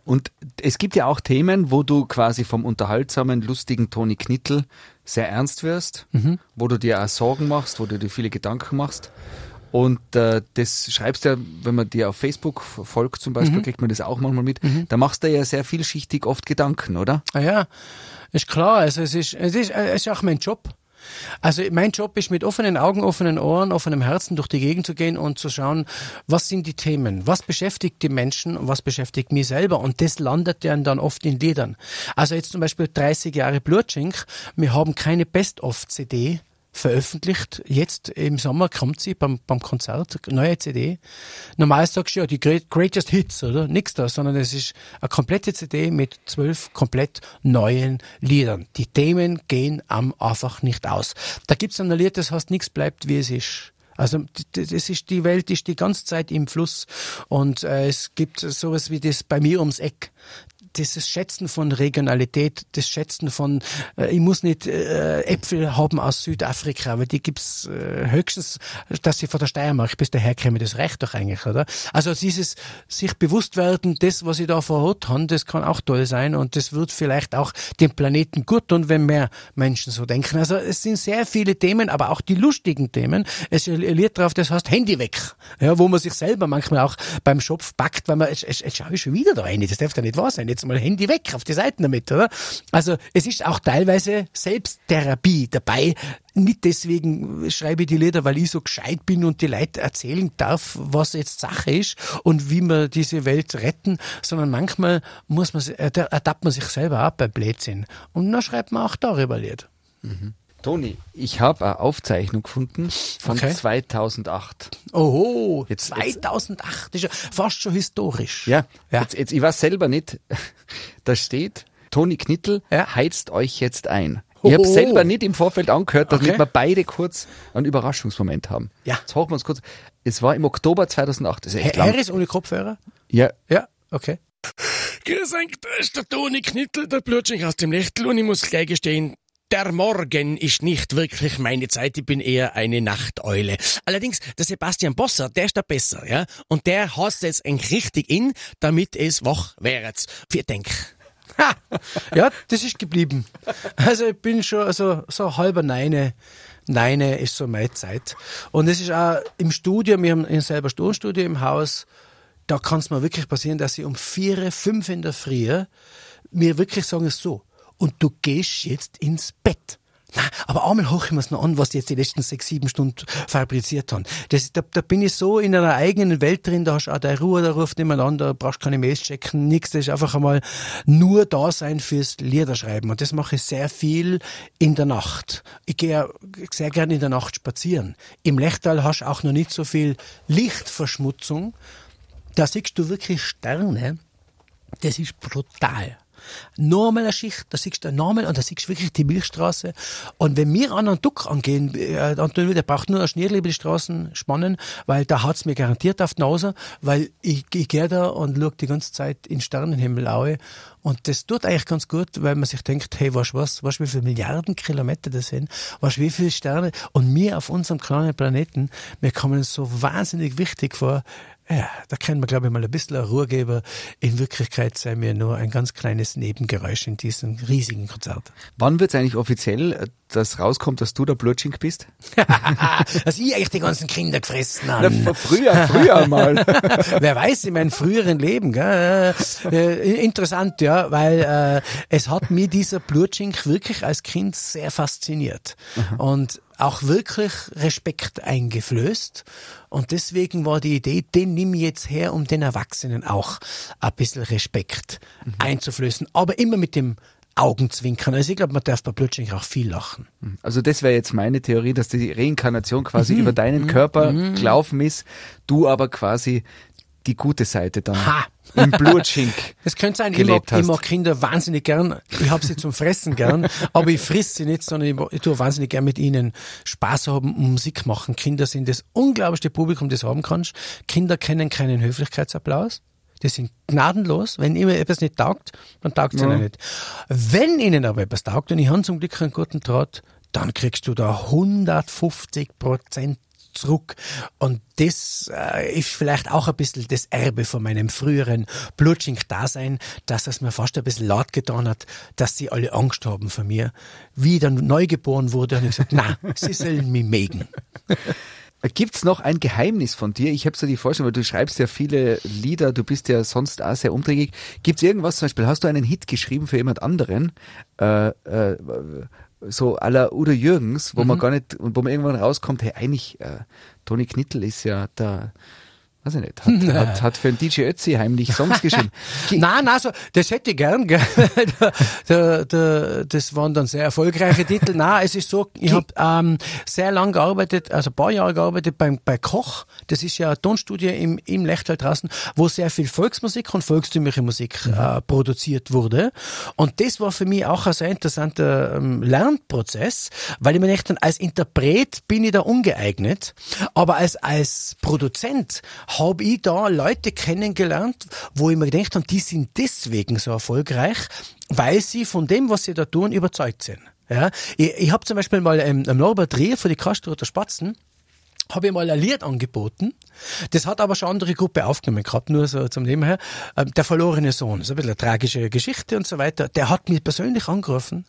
Und es gibt ja auch Themen, wo du quasi vom unterhaltsamen, lustigen Toni Knittel sehr ernst wirst, wo du dir auch Sorgen machst, wo du dir viele Gedanken machst. Und äh, das schreibst du ja, wenn man dir auf Facebook folgt zum Beispiel, kriegt man das auch manchmal mit. Da machst du ja sehr vielschichtig oft Gedanken, oder? Ah ja, ist klar. Also es ist, es ist, es ist auch mein Job. Also mein Job ist mit offenen Augen, offenen Ohren, offenem Herzen durch die Gegend zu gehen und zu schauen, was sind die Themen, was beschäftigt die Menschen und was beschäftigt mich selber und das landet ja dann oft in Liedern. Also jetzt zum Beispiel 30 Jahre Blutschink, wir haben keine Best-of-CD veröffentlicht. Jetzt im Sommer kommt sie beim, beim Konzert, neue CD. Normal sagst du ja die Great, Greatest Hits, oder? Nix da, sondern es ist eine komplette CD mit zwölf komplett neuen Liedern. Die Themen gehen am einfach nicht aus. Da gibt's ein Lied, das heißt, nichts bleibt wie es ist. Also das ist die Welt ist die ganze Zeit im Fluss und äh, es gibt sowas wie das bei mir ums Eck dieses Schätzen von Regionalität, das Schätzen von, äh, ich muss nicht äh, Äpfel haben aus Südafrika, aber die gibt's äh, höchstens, dass sie von der Steiermark bis daher käme, das reicht doch eigentlich, oder? Also dieses sich bewusst werden, das, was ich da vor Ort habe, das kann auch toll sein und das wird vielleicht auch dem Planeten gut tun, wenn mehr Menschen so denken. Also es sind sehr viele Themen, aber auch die lustigen Themen. Es Lied drauf, das heißt Handy weg, ja, wo man sich selber manchmal auch beim Schopf packt, weil man, jetzt, jetzt, jetzt schau ich schon wieder da rein, das darf doch nicht wahr sein, jetzt mal Handy weg, auf die Seiten damit, oder? Also es ist auch teilweise Selbsttherapie dabei. Nicht deswegen schreibe ich die Lieder, weil ich so gescheit bin und die Leute erzählen darf, was jetzt Sache ist und wie wir diese Welt retten, sondern manchmal muss man, äh, ertappt man sich selber ab bei Blödsinn. Und dann schreibt man auch darüber Lied. Toni, ich habe eine Aufzeichnung gefunden von Okay. 2008. Oho, Jetzt- 2008, ist ja fast schon historisch. Ja, Ja. Jetzt, jetzt, ich weiß selber nicht, da steht, Toni Knittel Ja. heizt euch jetzt ein. Ich habe selber nicht im Vorfeld angehört, damit Okay. wir beide kurz einen Überraschungsmoment haben. Ja. Jetzt hochen wir uns kurz. Es war im Oktober 2008. Das ist echt Herr. Harris ohne Kopfhörer? Ja, Ja, okay. Grüß euch, da ist der Toni Knittel, der Blutschink aus dem Lechtel und ich muss gleich gestehen, der Morgen ist nicht wirklich meine Zeit, ich bin eher eine Nachteule. Allerdings, der Sebastian Bosser, der ist da besser, ja? Und der hasst jetzt eigentlich richtig in, damit es wach wäret. Vielen Dank. Ha! Ja, das ist geblieben. Also ich bin schon also, so halber Neine. Neine ist so meine Zeit. Und es ist auch im Studio, wir haben ein selber Tonstudio im Haus, da kann es mir wirklich passieren, dass ich um vier, fünf in der Früh mir wirklich sagen, so, und du gehst jetzt ins Bett. Na, aber einmal hoch ich mir's noch an, was die jetzt die letzten sechs, sieben Stunden fabriziert haben. Das, da, da bin ich so in einer eigenen Welt drin, da hast du auch deine Ruhe, da ruft niemand an, da brauchst keine Mails checken, nix, das ist einfach einmal nur da sein fürs Liederschreiben. Und das mache ich sehr viel in der Nacht. Ich gehe sehr gerne in der Nacht spazieren. Im Lechtal hast du auch noch nicht so viel Lichtverschmutzung. Da siehst du wirklich Sterne. Das ist brutal. Normal eine Schicht, da siehst du normal und da siehst du wirklich die Milchstraße. Und wenn wir an einen Duck angehen, äh, Antonio, der braucht nur ein Schnierli über die Straßen spannen, weil da hat's mir garantiert auf die Nase, weil ich, ich gehe da und schaue die ganze Zeit in Sternenhimmel aue. Und das tut eigentlich ganz gut, weil man sich denkt, hey, weißt du was, weißt du, wie viele Milliarden Kilometer das sind, weißt du, wie viele Sterne, und wir auf unserem kleinen Planeten, wir kommen so wahnsinnig wichtig vor, ja, da können wir, glaube ich, mal ein bisschen Ruhe geben. In Wirklichkeit sei mir nur ein ganz kleines Nebengeräusch in diesem riesigen Konzert. Wann wird's eigentlich offiziell, äh, dass rauskommt, dass du der Blutschink bist? Dass ich eigentlich die ganzen Kinder gefressen habe. früher, früher mal. Wer weiß, in meinem früheren Leben. Gell? Äh, interessant, ja, weil äh, es hat mir dieser Blutschink wirklich als Kind sehr fasziniert. Und auch wirklich Respekt eingeflößt. Und deswegen war die Idee, den nimm ich jetzt her, um den Erwachsenen auch ein bisschen Respekt einzuflößen. Aber immer mit dem Augenzwinkern. Also ich glaube, man darf bei Blutschink auch viel lachen. Also das wäre jetzt meine Theorie, dass die Reinkarnation quasi über deinen Körper gelaufen ist, du aber quasi die gute Seite dann Ha! im Blutschink. Das könnte sein, ich mag, ich mag Kinder wahnsinnig gern. Ich habe sie zum Fressen gern, aber ich friss sie nicht, sondern ich, mag- ich tue wahnsinnig gern mit ihnen Spaß haben und Musik machen. Kinder sind das unglaublichste Publikum, das du haben kannst. Kinder kennen keinen Höflichkeitsapplaus. Die sind gnadenlos. Wenn ihnen etwas nicht taugt, dann taugt es ihnen nicht. Wenn ihnen aber etwas taugt, und ich habe zum Glück einen guten Draht, dann kriegst du da 150 Prozent zurück. Und das äh, ist vielleicht auch ein bisschen das Erbe von meinem früheren Blutschink-Dasein, dass es mir fast ein bisschen laut getan hat, dass sie alle Angst haben vor mir. Wie ich dann neu geboren wurde, habe ich gesagt, na, sie sollen mich mögen. Gibt's noch ein Geheimnis von dir? Ich habe so die Vorstellung, weil du schreibst ja viele Lieder, du bist ja sonst auch sehr umträglich. Gibt's irgendwas, zum Beispiel, hast du einen Hit geschrieben für jemand anderen, äh, äh, so la Udo Jürgens, wo man gar nicht, wo man irgendwann rauskommt, hey, eigentlich, äh, Toni Knittel ist ja da, weiß ich nicht, hat, hat, hat für einen DJ Ötzi heimlich Songs geschrieben. Ge- Nein, nein, so, das hätte ich gern. Gell? da, da, da, das waren dann sehr erfolgreiche Titel. Nein, es ist so, ich habe ähm, sehr lang gearbeitet, also ein paar Jahre gearbeitet beim, bei Koch. Das ist ja eine Tonstudie im, im Lechtal draußen, wo sehr viel Volksmusik und volkstümliche Musik äh, produziert wurde. Und das war für mich auch ein sehr interessanter ähm, Lernprozess, weil ich mir dachte, als Interpret bin ich da ungeeignet, aber als, als Produzent habe ich da Leute kennengelernt, wo ich mir gedacht habe, die sind deswegen so erfolgreich, weil sie von dem, was sie da tun, überzeugt sind. Ja, ich, ich habe zum Beispiel mal ähm, Norbert Rier für die Kastelruther Spatzen habe ich mal ein Lied angeboten. Das hat aber schon andere Gruppe aufgenommen gehabt, nur so zum Nebenher. Ähm, Der verlorene Sohn, so ein bisschen eine tragische Geschichte und so weiter. Der hat mich persönlich angerufen.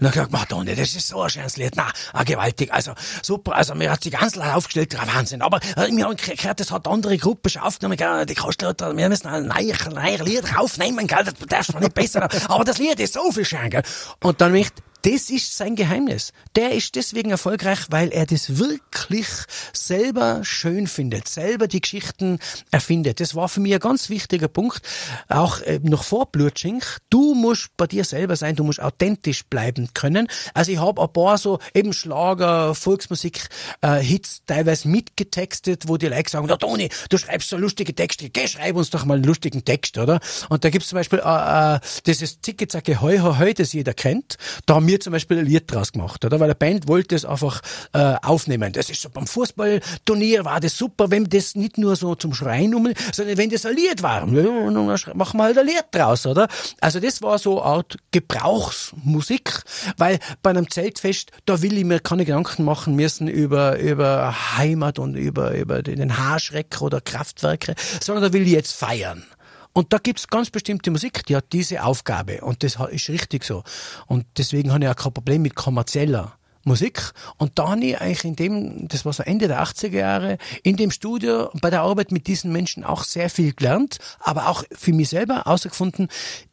Und dann gesagt, Madonna, das ist so ein schönes Lied. Na, ah, gewaltig. Also, super. Also, mir hat sich ganz laut aufgestellt. Ah, Wahnsinn. Aber äh, wir haben gehört, das hat andere Gruppe schon aufgenommen. Gell? Die Kastelruther, wir müssen ein neues, neues Lied aufnehmen. Gell? Das darfst du nicht besser. Aber das Lied ist so viel schön. Gell? Und dann mich, das ist sein Geheimnis. Der ist deswegen erfolgreich, weil er das wirklich selber schön findet, selber die Geschichten erfindet. Das war für mich ein ganz wichtiger Punkt, auch äh, noch vor Blutschink. Du musst bei dir selber sein, du musst authentisch bleiben können. Also ich habe ein paar so eben Schlager, Volksmusik, äh, Hits teilweise mitgetextet, wo die Leute sagen, na Toni, du schreibst so lustige Texte, geh, schreib uns doch mal einen lustigen Text, oder? Und da gibt's zum Beispiel äh, äh, dieses Zicke-Zacke Heu, Heu, das jeder kennt. Da haben wir zum Beispiel ein Lied draus gemacht, oder? Weil eine Band wollte es einfach äh, aufnehmen. Das ist so beim Fußballturnier war das super, wenn das nicht nur so zum Schreien um, sondern wenn das ein war. Machen wir halt ein draus, oder? Also das war so eine Art Gebrauchsmusik, weil bei einem Zeltfest, da will ich mir keine Gedanken machen müssen über, über Heimat und über, über den Haarschreck oder Kraftwerke, sondern da will ich jetzt feiern. Und da gibt's ganz bestimmte Musik, die hat diese Aufgabe. Und das ist richtig so. Und deswegen habe ich auch kein Problem mit kommerzieller Musik. Und da habe ich eigentlich in dem, das war so Ende der 80er Jahre, in dem Studio bei der Arbeit mit diesen Menschen auch sehr viel gelernt, aber auch für mich selber herausgefunden,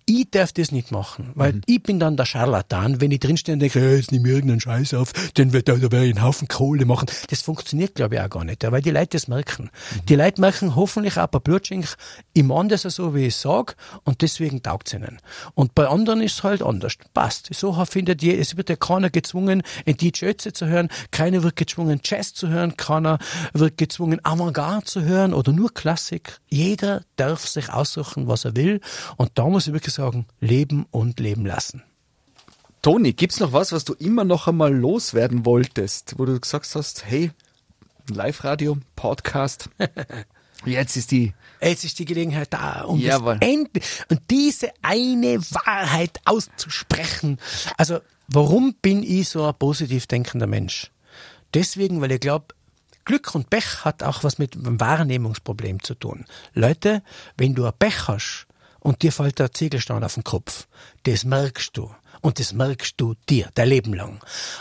Ich darf das nicht machen, weil ich bin dann der Scharlatan, wenn ich drinstehe und denke, hey, jetzt nimm mir irgendeinen Scheiß auf, den wird da, da werde ich einen Haufen Kohle machen. Das funktioniert, glaube ich, auch gar nicht, weil die Leute das merken. Die Leute merken hoffentlich auch bei Blutschink, ich meine das ja so, wie ich sag, und deswegen taugt's ihnen. Und bei anderen ist es halt anders. Passt. So findet je, es wird ja keiner gezwungen, in die Ötze zu hören, keiner wird gezwungen, Jazz zu hören, keiner wird gezwungen, Avantgarde zu hören oder nur Klassik. Jeder darf sich aussuchen, was er will. Und da muss ich wirklich sagen, leben und leben lassen. Toni, gibt's noch was, was du immer noch einmal loswerden wolltest, wo du gesagt hast, hey, Live-Radio, Podcast, jetzt ist die Jetzt ist die Gelegenheit da, um Jawohl. das Ende und diese eine Wahrheit auszusprechen. Also, warum bin ich so ein positiv denkender Mensch? Deswegen, weil ich glaube, Glück und Pech hat auch was mit einem Wahrnehmungsproblem zu tun. Leute, wenn du ein Pech hast und dir fällt der Ziegelstein auf den Kopf, das merkst du. Und das merkst du dir, dein Leben lang.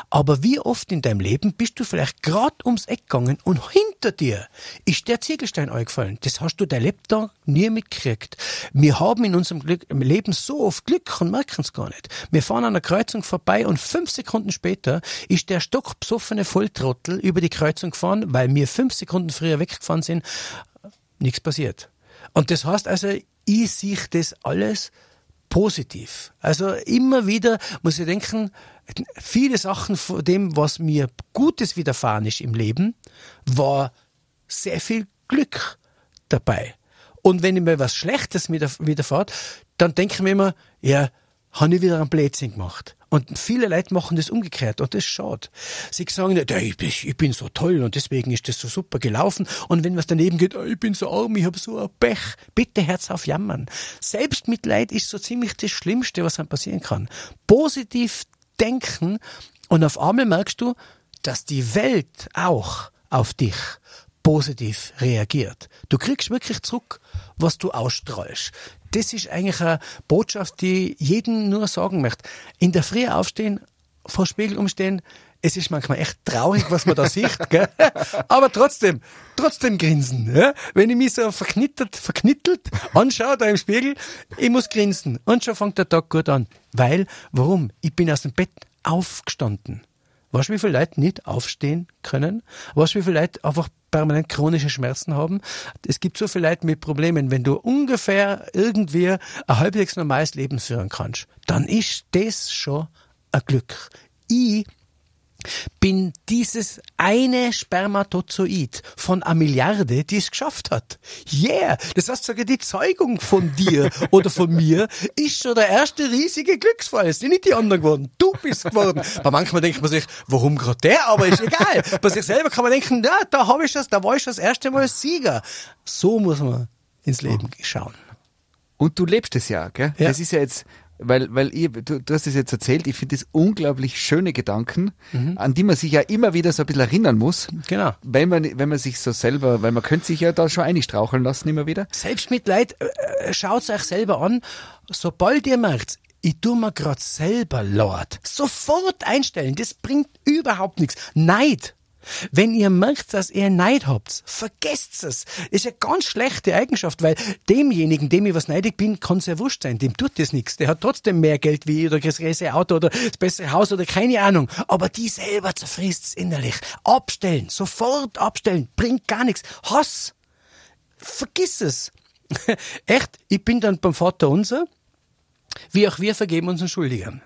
Aber wie oft in deinem Leben bist du vielleicht grad ums Eck gegangen und hinter dir ist der Ziegelstein eingefallen. Das hast du dein Lebtag nie mitgekriegt. Wir haben in unserem Glück, Leben so oft Glück und merken es gar nicht. Wir fahren an einer Kreuzung vorbei und fünf Sekunden später ist der stockbesoffene Volltrottel über die Kreuzung gefahren, weil wir fünf Sekunden früher weggefahren sind. Nichts passiert. Und das heißt also, ich sehe das alles positiv. Also immer wieder muss ich denken, viele Sachen von dem, was mir Gutes widerfahren ist im Leben, war sehr viel Glück dabei. Und wenn mir was Schlechtes widerfahrt, dann denke ich mir immer, ja, habe ich wieder einen Blödsinn gemacht. Und viele Leute machen das umgekehrt und das schade. Sie sagen nicht, ich, bin, so toll und deswegen ist das so super gelaufen. Und wenn was daneben geht, ich bin so arm, ich habe so ein Pech, bitte Herz auf jammern. Selbstmitleid ist so ziemlich das Schlimmste, was einem passieren kann. Positiv denken und auf einmal merkst du, dass die Welt auch auf dich positiv reagiert. Du kriegst wirklich zurück, was du ausstrahlst. Das ist eigentlich eine Botschaft, die ich jedem nur sagen möchte. In der Früh aufstehen, vor Spiegel umstehen, es ist manchmal echt traurig, was man da sieht, gell? aber trotzdem, trotzdem grinsen. Ja? Wenn ich mich so verknittert, verknittelt anschaue da im Spiegel, ich muss grinsen. Und schon fängt der Tag gut an. Weil, warum? Ich bin aus dem Bett aufgestanden. Weißt du, wie viele Leute nicht aufstehen können? Weißt du, wie viele Leute einfach permanent chronische Schmerzen haben? Es gibt so viele Leute mit Problemen. Wenn du ungefähr irgendwie ein halbwegs normales Leben führen kannst, dann ist das schon ein Glück. Ich bin dieses eine Spermatozoid von einer Milliarde, die es geschafft hat. Yeah! Das heißt sogar die Zeugung von dir oder von mir ist schon der erste riesige Glücksfall. Es sind nicht die anderen geworden. Du bist geworden. Bei manchmal denkt man sich, warum gerade der? Aber ist egal. Bei sich selber kann man denken, ja, da habe ich das, da war ich das erste Mal Sieger. So muss man ins Leben schauen. Und du lebst es ja, gell? Ja. Das ist ja jetzt, weil, weil ich, du, du hast es jetzt erzählt, ich finde das unglaublich schöne Gedanken, an die man sich ja immer wieder so ein bisschen erinnern muss. Genau. Wenn man, wenn man sich so selber, weil man könnte sich ja da schon einstraucheln lassen immer wieder. Selbstmitleid, äh, äh, schaut's euch selber an. Sobald ihr merkt, ich tu mir grad selber Lord, sofort einstellen. Das bringt überhaupt nichts. Neid. Wenn ihr merkt, dass ihr Neid habt, vergesst es. Ist eine ganz schlechte Eigenschaft, weil demjenigen, dem ich was neidig bin, kann es ja wurscht sein. Dem tut das nichts. Der hat trotzdem mehr Geld wie ich oder das bessere Auto oder das bessere Haus oder keine Ahnung. Aber die selber zerfrisst's innerlich. Abstellen. Sofort abstellen. Bringt gar nichts. Hass. Vergiss es. Echt, ich bin dann beim Vater unser, wie auch wir vergeben unseren Schuldigern.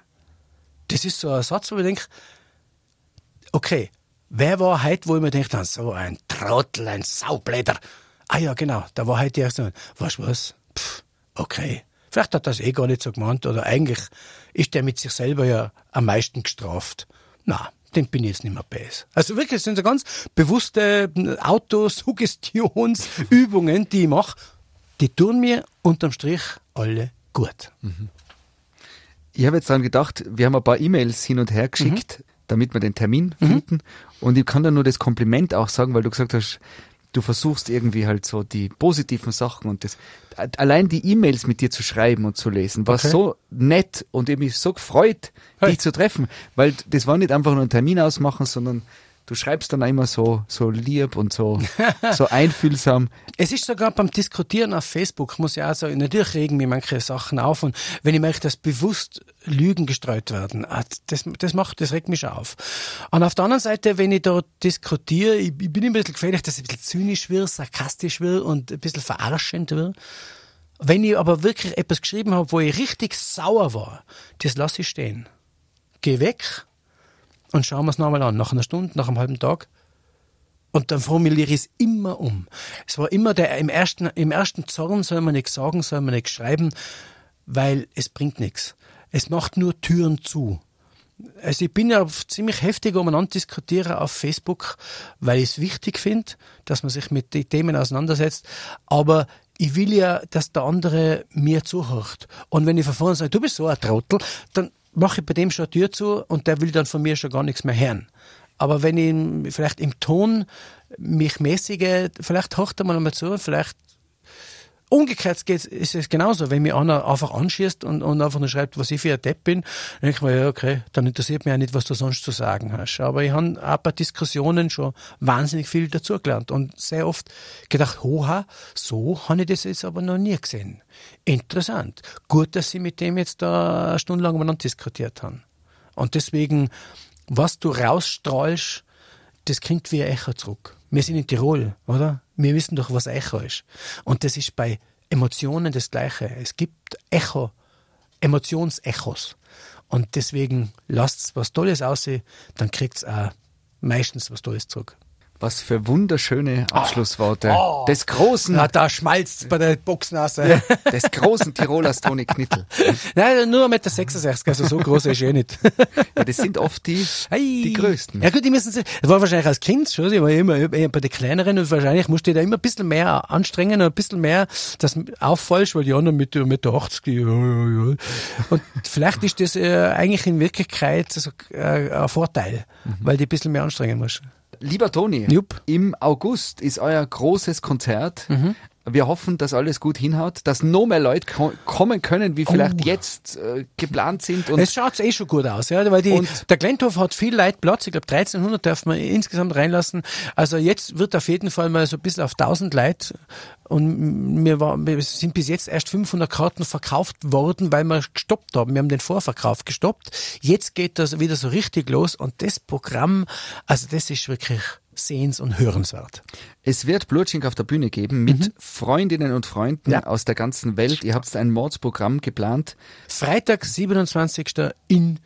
Das ist so ein Satz, wo ich denke, okay, wer war heute, wo ich mir denke, dann so ein Trottel, ein Saubläder. Ah ja, genau, da war heute erst so, weißt du was? Pff, okay. Vielleicht hat das eh gar nicht so gemeint oder eigentlich ist der mit sich selber ja am meisten gestraft. Na, den bin ich jetzt nicht mehr böse. Also wirklich, das sind so ganz bewusste Autosuggestionsübungen, die ich mache. Die tun mir unterm Strich alle gut. Ich habe jetzt dran gedacht, wir haben ein paar E-Mails hin und her geschickt, damit wir den Termin finden. Und ich kann da nur das Kompliment auch sagen, weil du gesagt hast, du versuchst irgendwie halt so die positiven Sachen und das, allein die E-Mails mit dir zu schreiben und zu lesen, war Okay. so nett und ich mich so gefreut, Hey. dich zu treffen, weil das war nicht einfach nur ein Termin ausmachen, sondern du schreibst dann immer so, so lieb und so, so einfühlsam. Es ist sogar beim Diskutieren auf Facebook, muss ich auch sagen, natürlich regen mir manche Sachen auf und wenn ich merke, dass bewusst Lügen gestreut werden, ah, das, das macht, das regt mich schon auf. Und auf der anderen Seite, wenn ich da diskutiere, ich, ich bin ein bisschen gefährlich, dass ich ein bisschen zynisch wird, sarkastisch wird und ein bisschen verarschend wird. Wenn ich aber wirklich etwas geschrieben habe, wo ich richtig sauer war, das lasse ich stehen. Geh weg und schauen wir es nochmal an, nach einer Stunde, nach einem halben Tag. Und dann formuliere ich es immer um. Es war immer der, im ersten, im ersten Zorn soll man nichts sagen, soll man nichts schreiben, weil es bringt nichts. Es macht nur Türen zu. Also ich bin ja ziemlich heftig umeinander diskutieren auf Facebook, weil ich es wichtig finde, dass man sich mit den Themen auseinandersetzt. Aber ich will ja, dass der andere mir zuhört. Und wenn ich von vorne sage, du bist so ein Trottel, dann mache ich bei dem schon eine Tür zu und der will dann von mir schon gar nichts mehr hören. Aber wenn ich vielleicht im Ton mich mäßige, vielleicht hört er mal einmal zu, vielleicht Umgekehrt geht's, ist es genauso. Wenn mir einer einfach anschießt und, und einfach nur schreibt, was ich für ein Depp bin, dann denke ich mir, ja, okay, dann interessiert mich auch nicht, was du sonst zu sagen hast. Aber ich habe auch bei Diskussionen schon wahnsinnig viel dazugelernt und sehr oft gedacht, hoha, so habe ich das jetzt aber noch nie gesehen. Interessant. Gut, dass sie mit dem jetzt da eine Stunde lang miteinander diskutiert haben. Und deswegen, was du rausstrahlst, das kommt wie ein Echo zurück. Wir sind in Tirol, oder? Wir wissen doch, was Echo ist. Und das ist bei Emotionen das Gleiche. Es gibt Echo, Emotionsechos. Und deswegen lasst was Tolles aussehen, dann kriegt's auch meistens was Tolles zurück. Was für wunderschöne Abschlussworte. des großen, Ja, da schmalzt bei der Boxnase. des großen Tirolers Toni Knittel. Nein, nur 1,66 Meter, also so groß ist eh nicht. Ja, das sind oft die, die größten. Ja gut, die müssen sich, das war wahrscheinlich als Kind schon, ich war immer eher bei den kleineren und wahrscheinlich musste ich da immer ein bisschen mehr anstrengen und ein bisschen mehr, dass du auffallst, weil die anderen mit, mit der 80, ja, ja, ja. Und vielleicht ist das äh, eigentlich in Wirklichkeit so, äh, ein Vorteil, weil die ein bisschen mehr anstrengen musst. Lieber Toni, Jupp. im August ist euer großes Konzert. Wir hoffen, dass alles gut hinhaut, dass noch mehr Leute ko kommen können, wie vielleicht jetzt äh, geplant sind. Und Es schaut eh schon gut aus, ja, weil die, Und- der Glenthof hat viel Leute Platz, ich glaube 1300 darf man insgesamt reinlassen. Also jetzt wird auf jeden Fall mal so ein bisschen auf 1000 Leute und wir, war, wir sind bis jetzt erst 500 Karten verkauft worden, weil wir gestoppt haben. Wir haben den Vorverkauf gestoppt. Jetzt geht das wieder so richtig los und das Programm, also das ist wirklich sehens- und hörenswert. es wird Blutschink auf der Bühne geben mit Freundinnen und Freunden Ja. aus der ganzen Welt. Ihr habt ein Mordsprogramm geplant. Freitag, 27. in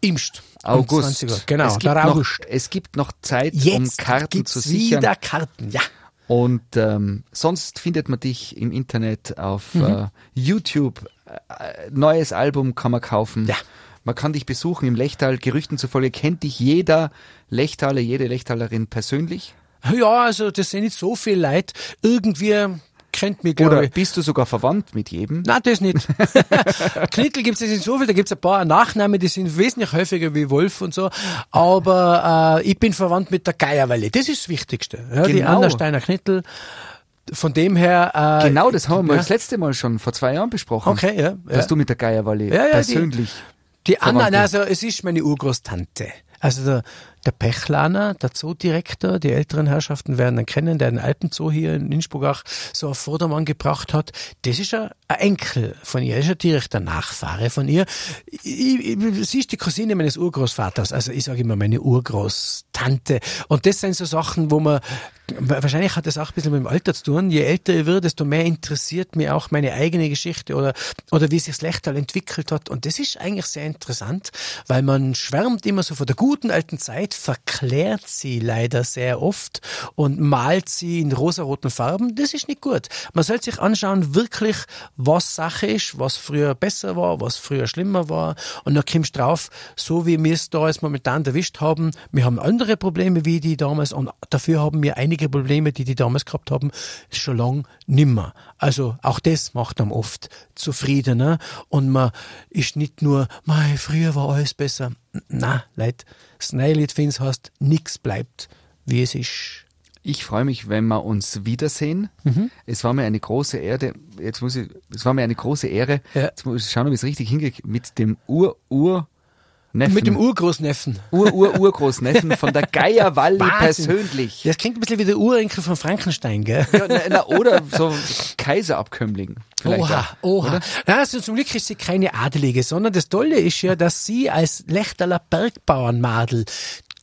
Imst. um August. 20 Uhr. Genau, es gibt, noch, es gibt noch Zeit, um Jetzt Karten gibt's zu sichern. wieder Karten, ja. Und ähm, sonst findet man dich im Internet auf Mhm. äh, YouTube. Äh, neues Album kann man kaufen. Ja. Man kann dich besuchen im Lechtal. Gerüchten zufolge kennt dich jeder Lechtaler, jede Lechtalerin persönlich. Ja, also das sind nicht so viel Leute. Irgendwie kennt mich, Oder glaube ich. bist du sogar verwandt mit jedem? Nein, das nicht. Knittel gibt es nicht so viel, da gibt es ein paar Nachnamen, die sind wesentlich häufiger wie Wolf und so. Aber äh, ich bin verwandt mit der Geierwelle. Das ist das Wichtigste. Ja, Die Genau. Anna Steiner Knittel. Von dem her. Äh, Genau, das haben wir ja. das letzte Mal schon vor zwei Jahren besprochen. Okay, ja. Dass ja. du mit der Geierwalle Ja, ja, die- persönlich. Die Anna, Verwandte. nein, also es ist meine Urgroßtante. Also der, der Pechlaner, der Zoodirektor, die älteren Herrschaften werden ihn kennen, der den Alpenzoo hier in Innsbruck auch so auf Vordermann gebracht hat. Das ist ein Enkel von ihr, das ist ein direkter Nachfahre von ihr. Ich, ich, sie ist die Cousine meines Urgroßvaters, also ich sage immer meine Urgroßtante. Und das sind so Sachen, wo man, wahrscheinlich hat das auch ein bisschen mit dem Alter zu tun. Je älter ich werde, desto mehr interessiert mich auch meine eigene Geschichte oder, oder wie sich das Lechtal entwickelt hat. Und das ist eigentlich sehr interessant, weil man schwärmt immer so von der guten alten Zeit, verklärt sie leider sehr oft und malt sie in rosaroten Farben. Das ist nicht gut. Man sollte sich anschauen, wirklich, was Sache ist, was früher besser war, was früher schlimmer war. Und dann kommst du drauf, so wie wir es da jetzt momentan erwischt haben, wir haben andere Probleme wie die damals und dafür haben wir einige Probleme, die die damals gehabt haben, schon lang nimmer. Also auch das macht einem oft zufriedener und man ist nicht nur, mei, früher war alles besser. Na, Leute, das neue Lied find's heißt, nix bleibt, wie es ist. Ich freue mich, wenn wir uns wiedersehen. Mhm. Es war mir eine große Ehre. Jetzt muss ich, es war mir eine große Ehre. Ja. Jetzt muss ich schauen, ob ich es richtig hinkriege. Mit dem Ur-Ur Neffen. Mit dem Urgroßneffen. Ur-Ur-Urgroßneffen von der Geierwalli persönlich. Das klingt ein bisschen wie der Urenkel von Frankenstein, gell? Ja, na, na, oder so Kaiserabkömmling. Vielleicht Oha, auch, oha. oder? Ja, also zum Glück ist sie keine Adelige, sondern das Tolle ist ja, dass sie als Lechtaler Bergbauernmadel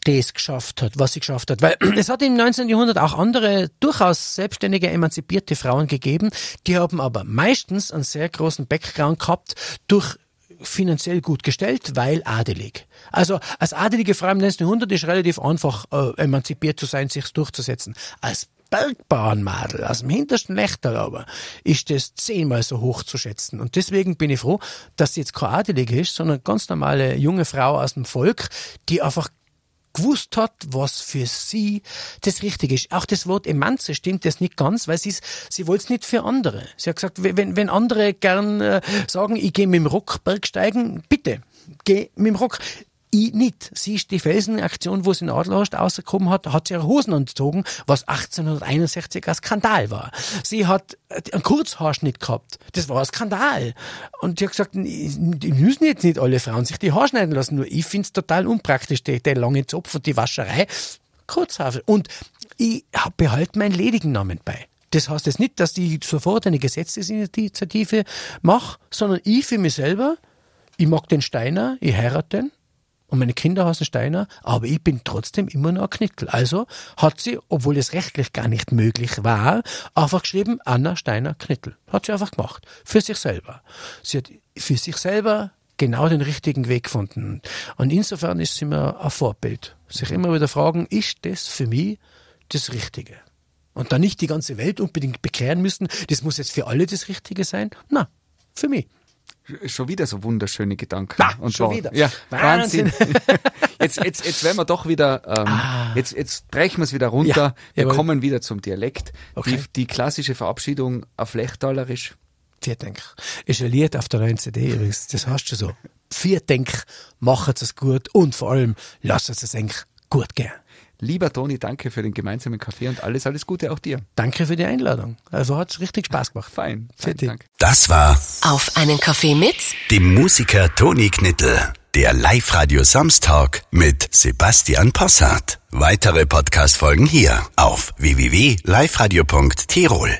das geschafft hat, was sie geschafft hat. Weil es hat im 19. Jahrhundert auch andere, durchaus selbstständige, emanzipierte Frauen gegeben, die haben aber meistens einen sehr großen Background gehabt durch finanziell gut gestellt, weil adelig. Also als adelige Frau im 19. Jahrhundert ist relativ einfach äh, emanzipiert zu sein, sich durchzusetzen. Als Bergbauernmadel aus dem hintersten Lechtal aber ist das zehnmal so hoch zu schätzen. Und deswegen bin ich froh, dass sie jetzt keine Adelige ist, sondern ganz normale junge Frau aus dem Volk, die einfach gewusst hat, was für sie das Richtige ist. Auch das Wort Emanze stimmt das nicht ganz, weil sie sie wollte es nicht für andere. Sie hat gesagt, wenn, wenn andere gern äh, sagen, ich gehe mit dem Rock Bergsteigen, bitte, geh mit dem Rock. Ich nicht. Sie ist die Felsenaktion, wo sie in Adlerhorst rausgekommen hat, hat sie ihre Hosen angezogen, was 1861 ein Skandal war. Sie hat äh, einen Kurzhaarschnitt gehabt. Das war ein Skandal. Und sie hat gesagt, die müssen jetzt nicht alle Frauen sich die Haare schneiden lassen, nur ich find's total unpraktisch, der, der lange Zopf und die Wascherei. Kurzhaar. Und ich behalte meinen ledigen Namen bei. Das heißt jetzt nicht, dass ich sofort eine Gesetzesinitiative mache, sondern ich für mich selber, ich mag den Steiner, ich heirate den, und meine Kinder heißen Steiner, aber ich bin trotzdem immer noch ein Knittel. Also hat sie, obwohl es rechtlich gar nicht möglich war, einfach geschrieben, Anna Steiner Knittel. Hat sie einfach gemacht. Für sich selber. Sie hat für sich selber genau den richtigen Weg gefunden. Und insofern ist sie mir ein Vorbild. Sich immer wieder fragen, ist das für mich das Richtige? Und dann nicht die ganze Welt unbedingt bekehren müssen, das muss jetzt für alle das Richtige sein. Na, für mich. Schon wieder so wunderschöne Gedanken. Na, und schon Worte. wieder. Ja, Wahnsinn. Wahnsinn. jetzt, jetzt, jetzt werden wir doch wieder, ähm, jetzt, jetzt brechen wir es wieder runter. Ah. Ja, wir jawohl. kommen wieder zum Dialekt. Okay. Die, die klassische Verabschiedung auf Lechtalerisch. Vierdenk. Ist ein Lied auf der neuen CD übrigens. Das hast du so. Vierdenk, macht es gut und vor allem lasst es eigentlich gut gehen. Lieber Toni, danke für den gemeinsamen Kaffee und alles, alles Gute auch dir. Danke für die Einladung. Also hat's richtig Spaß gemacht. Fein. Fein. Dank. Das war Auf einen Kaffee mit dem Musiker Toni Knittel, der Live-Radio Samstag mit Sebastian Possart. Weitere Podcast-Folgen hier auf www.liveradio.tirol.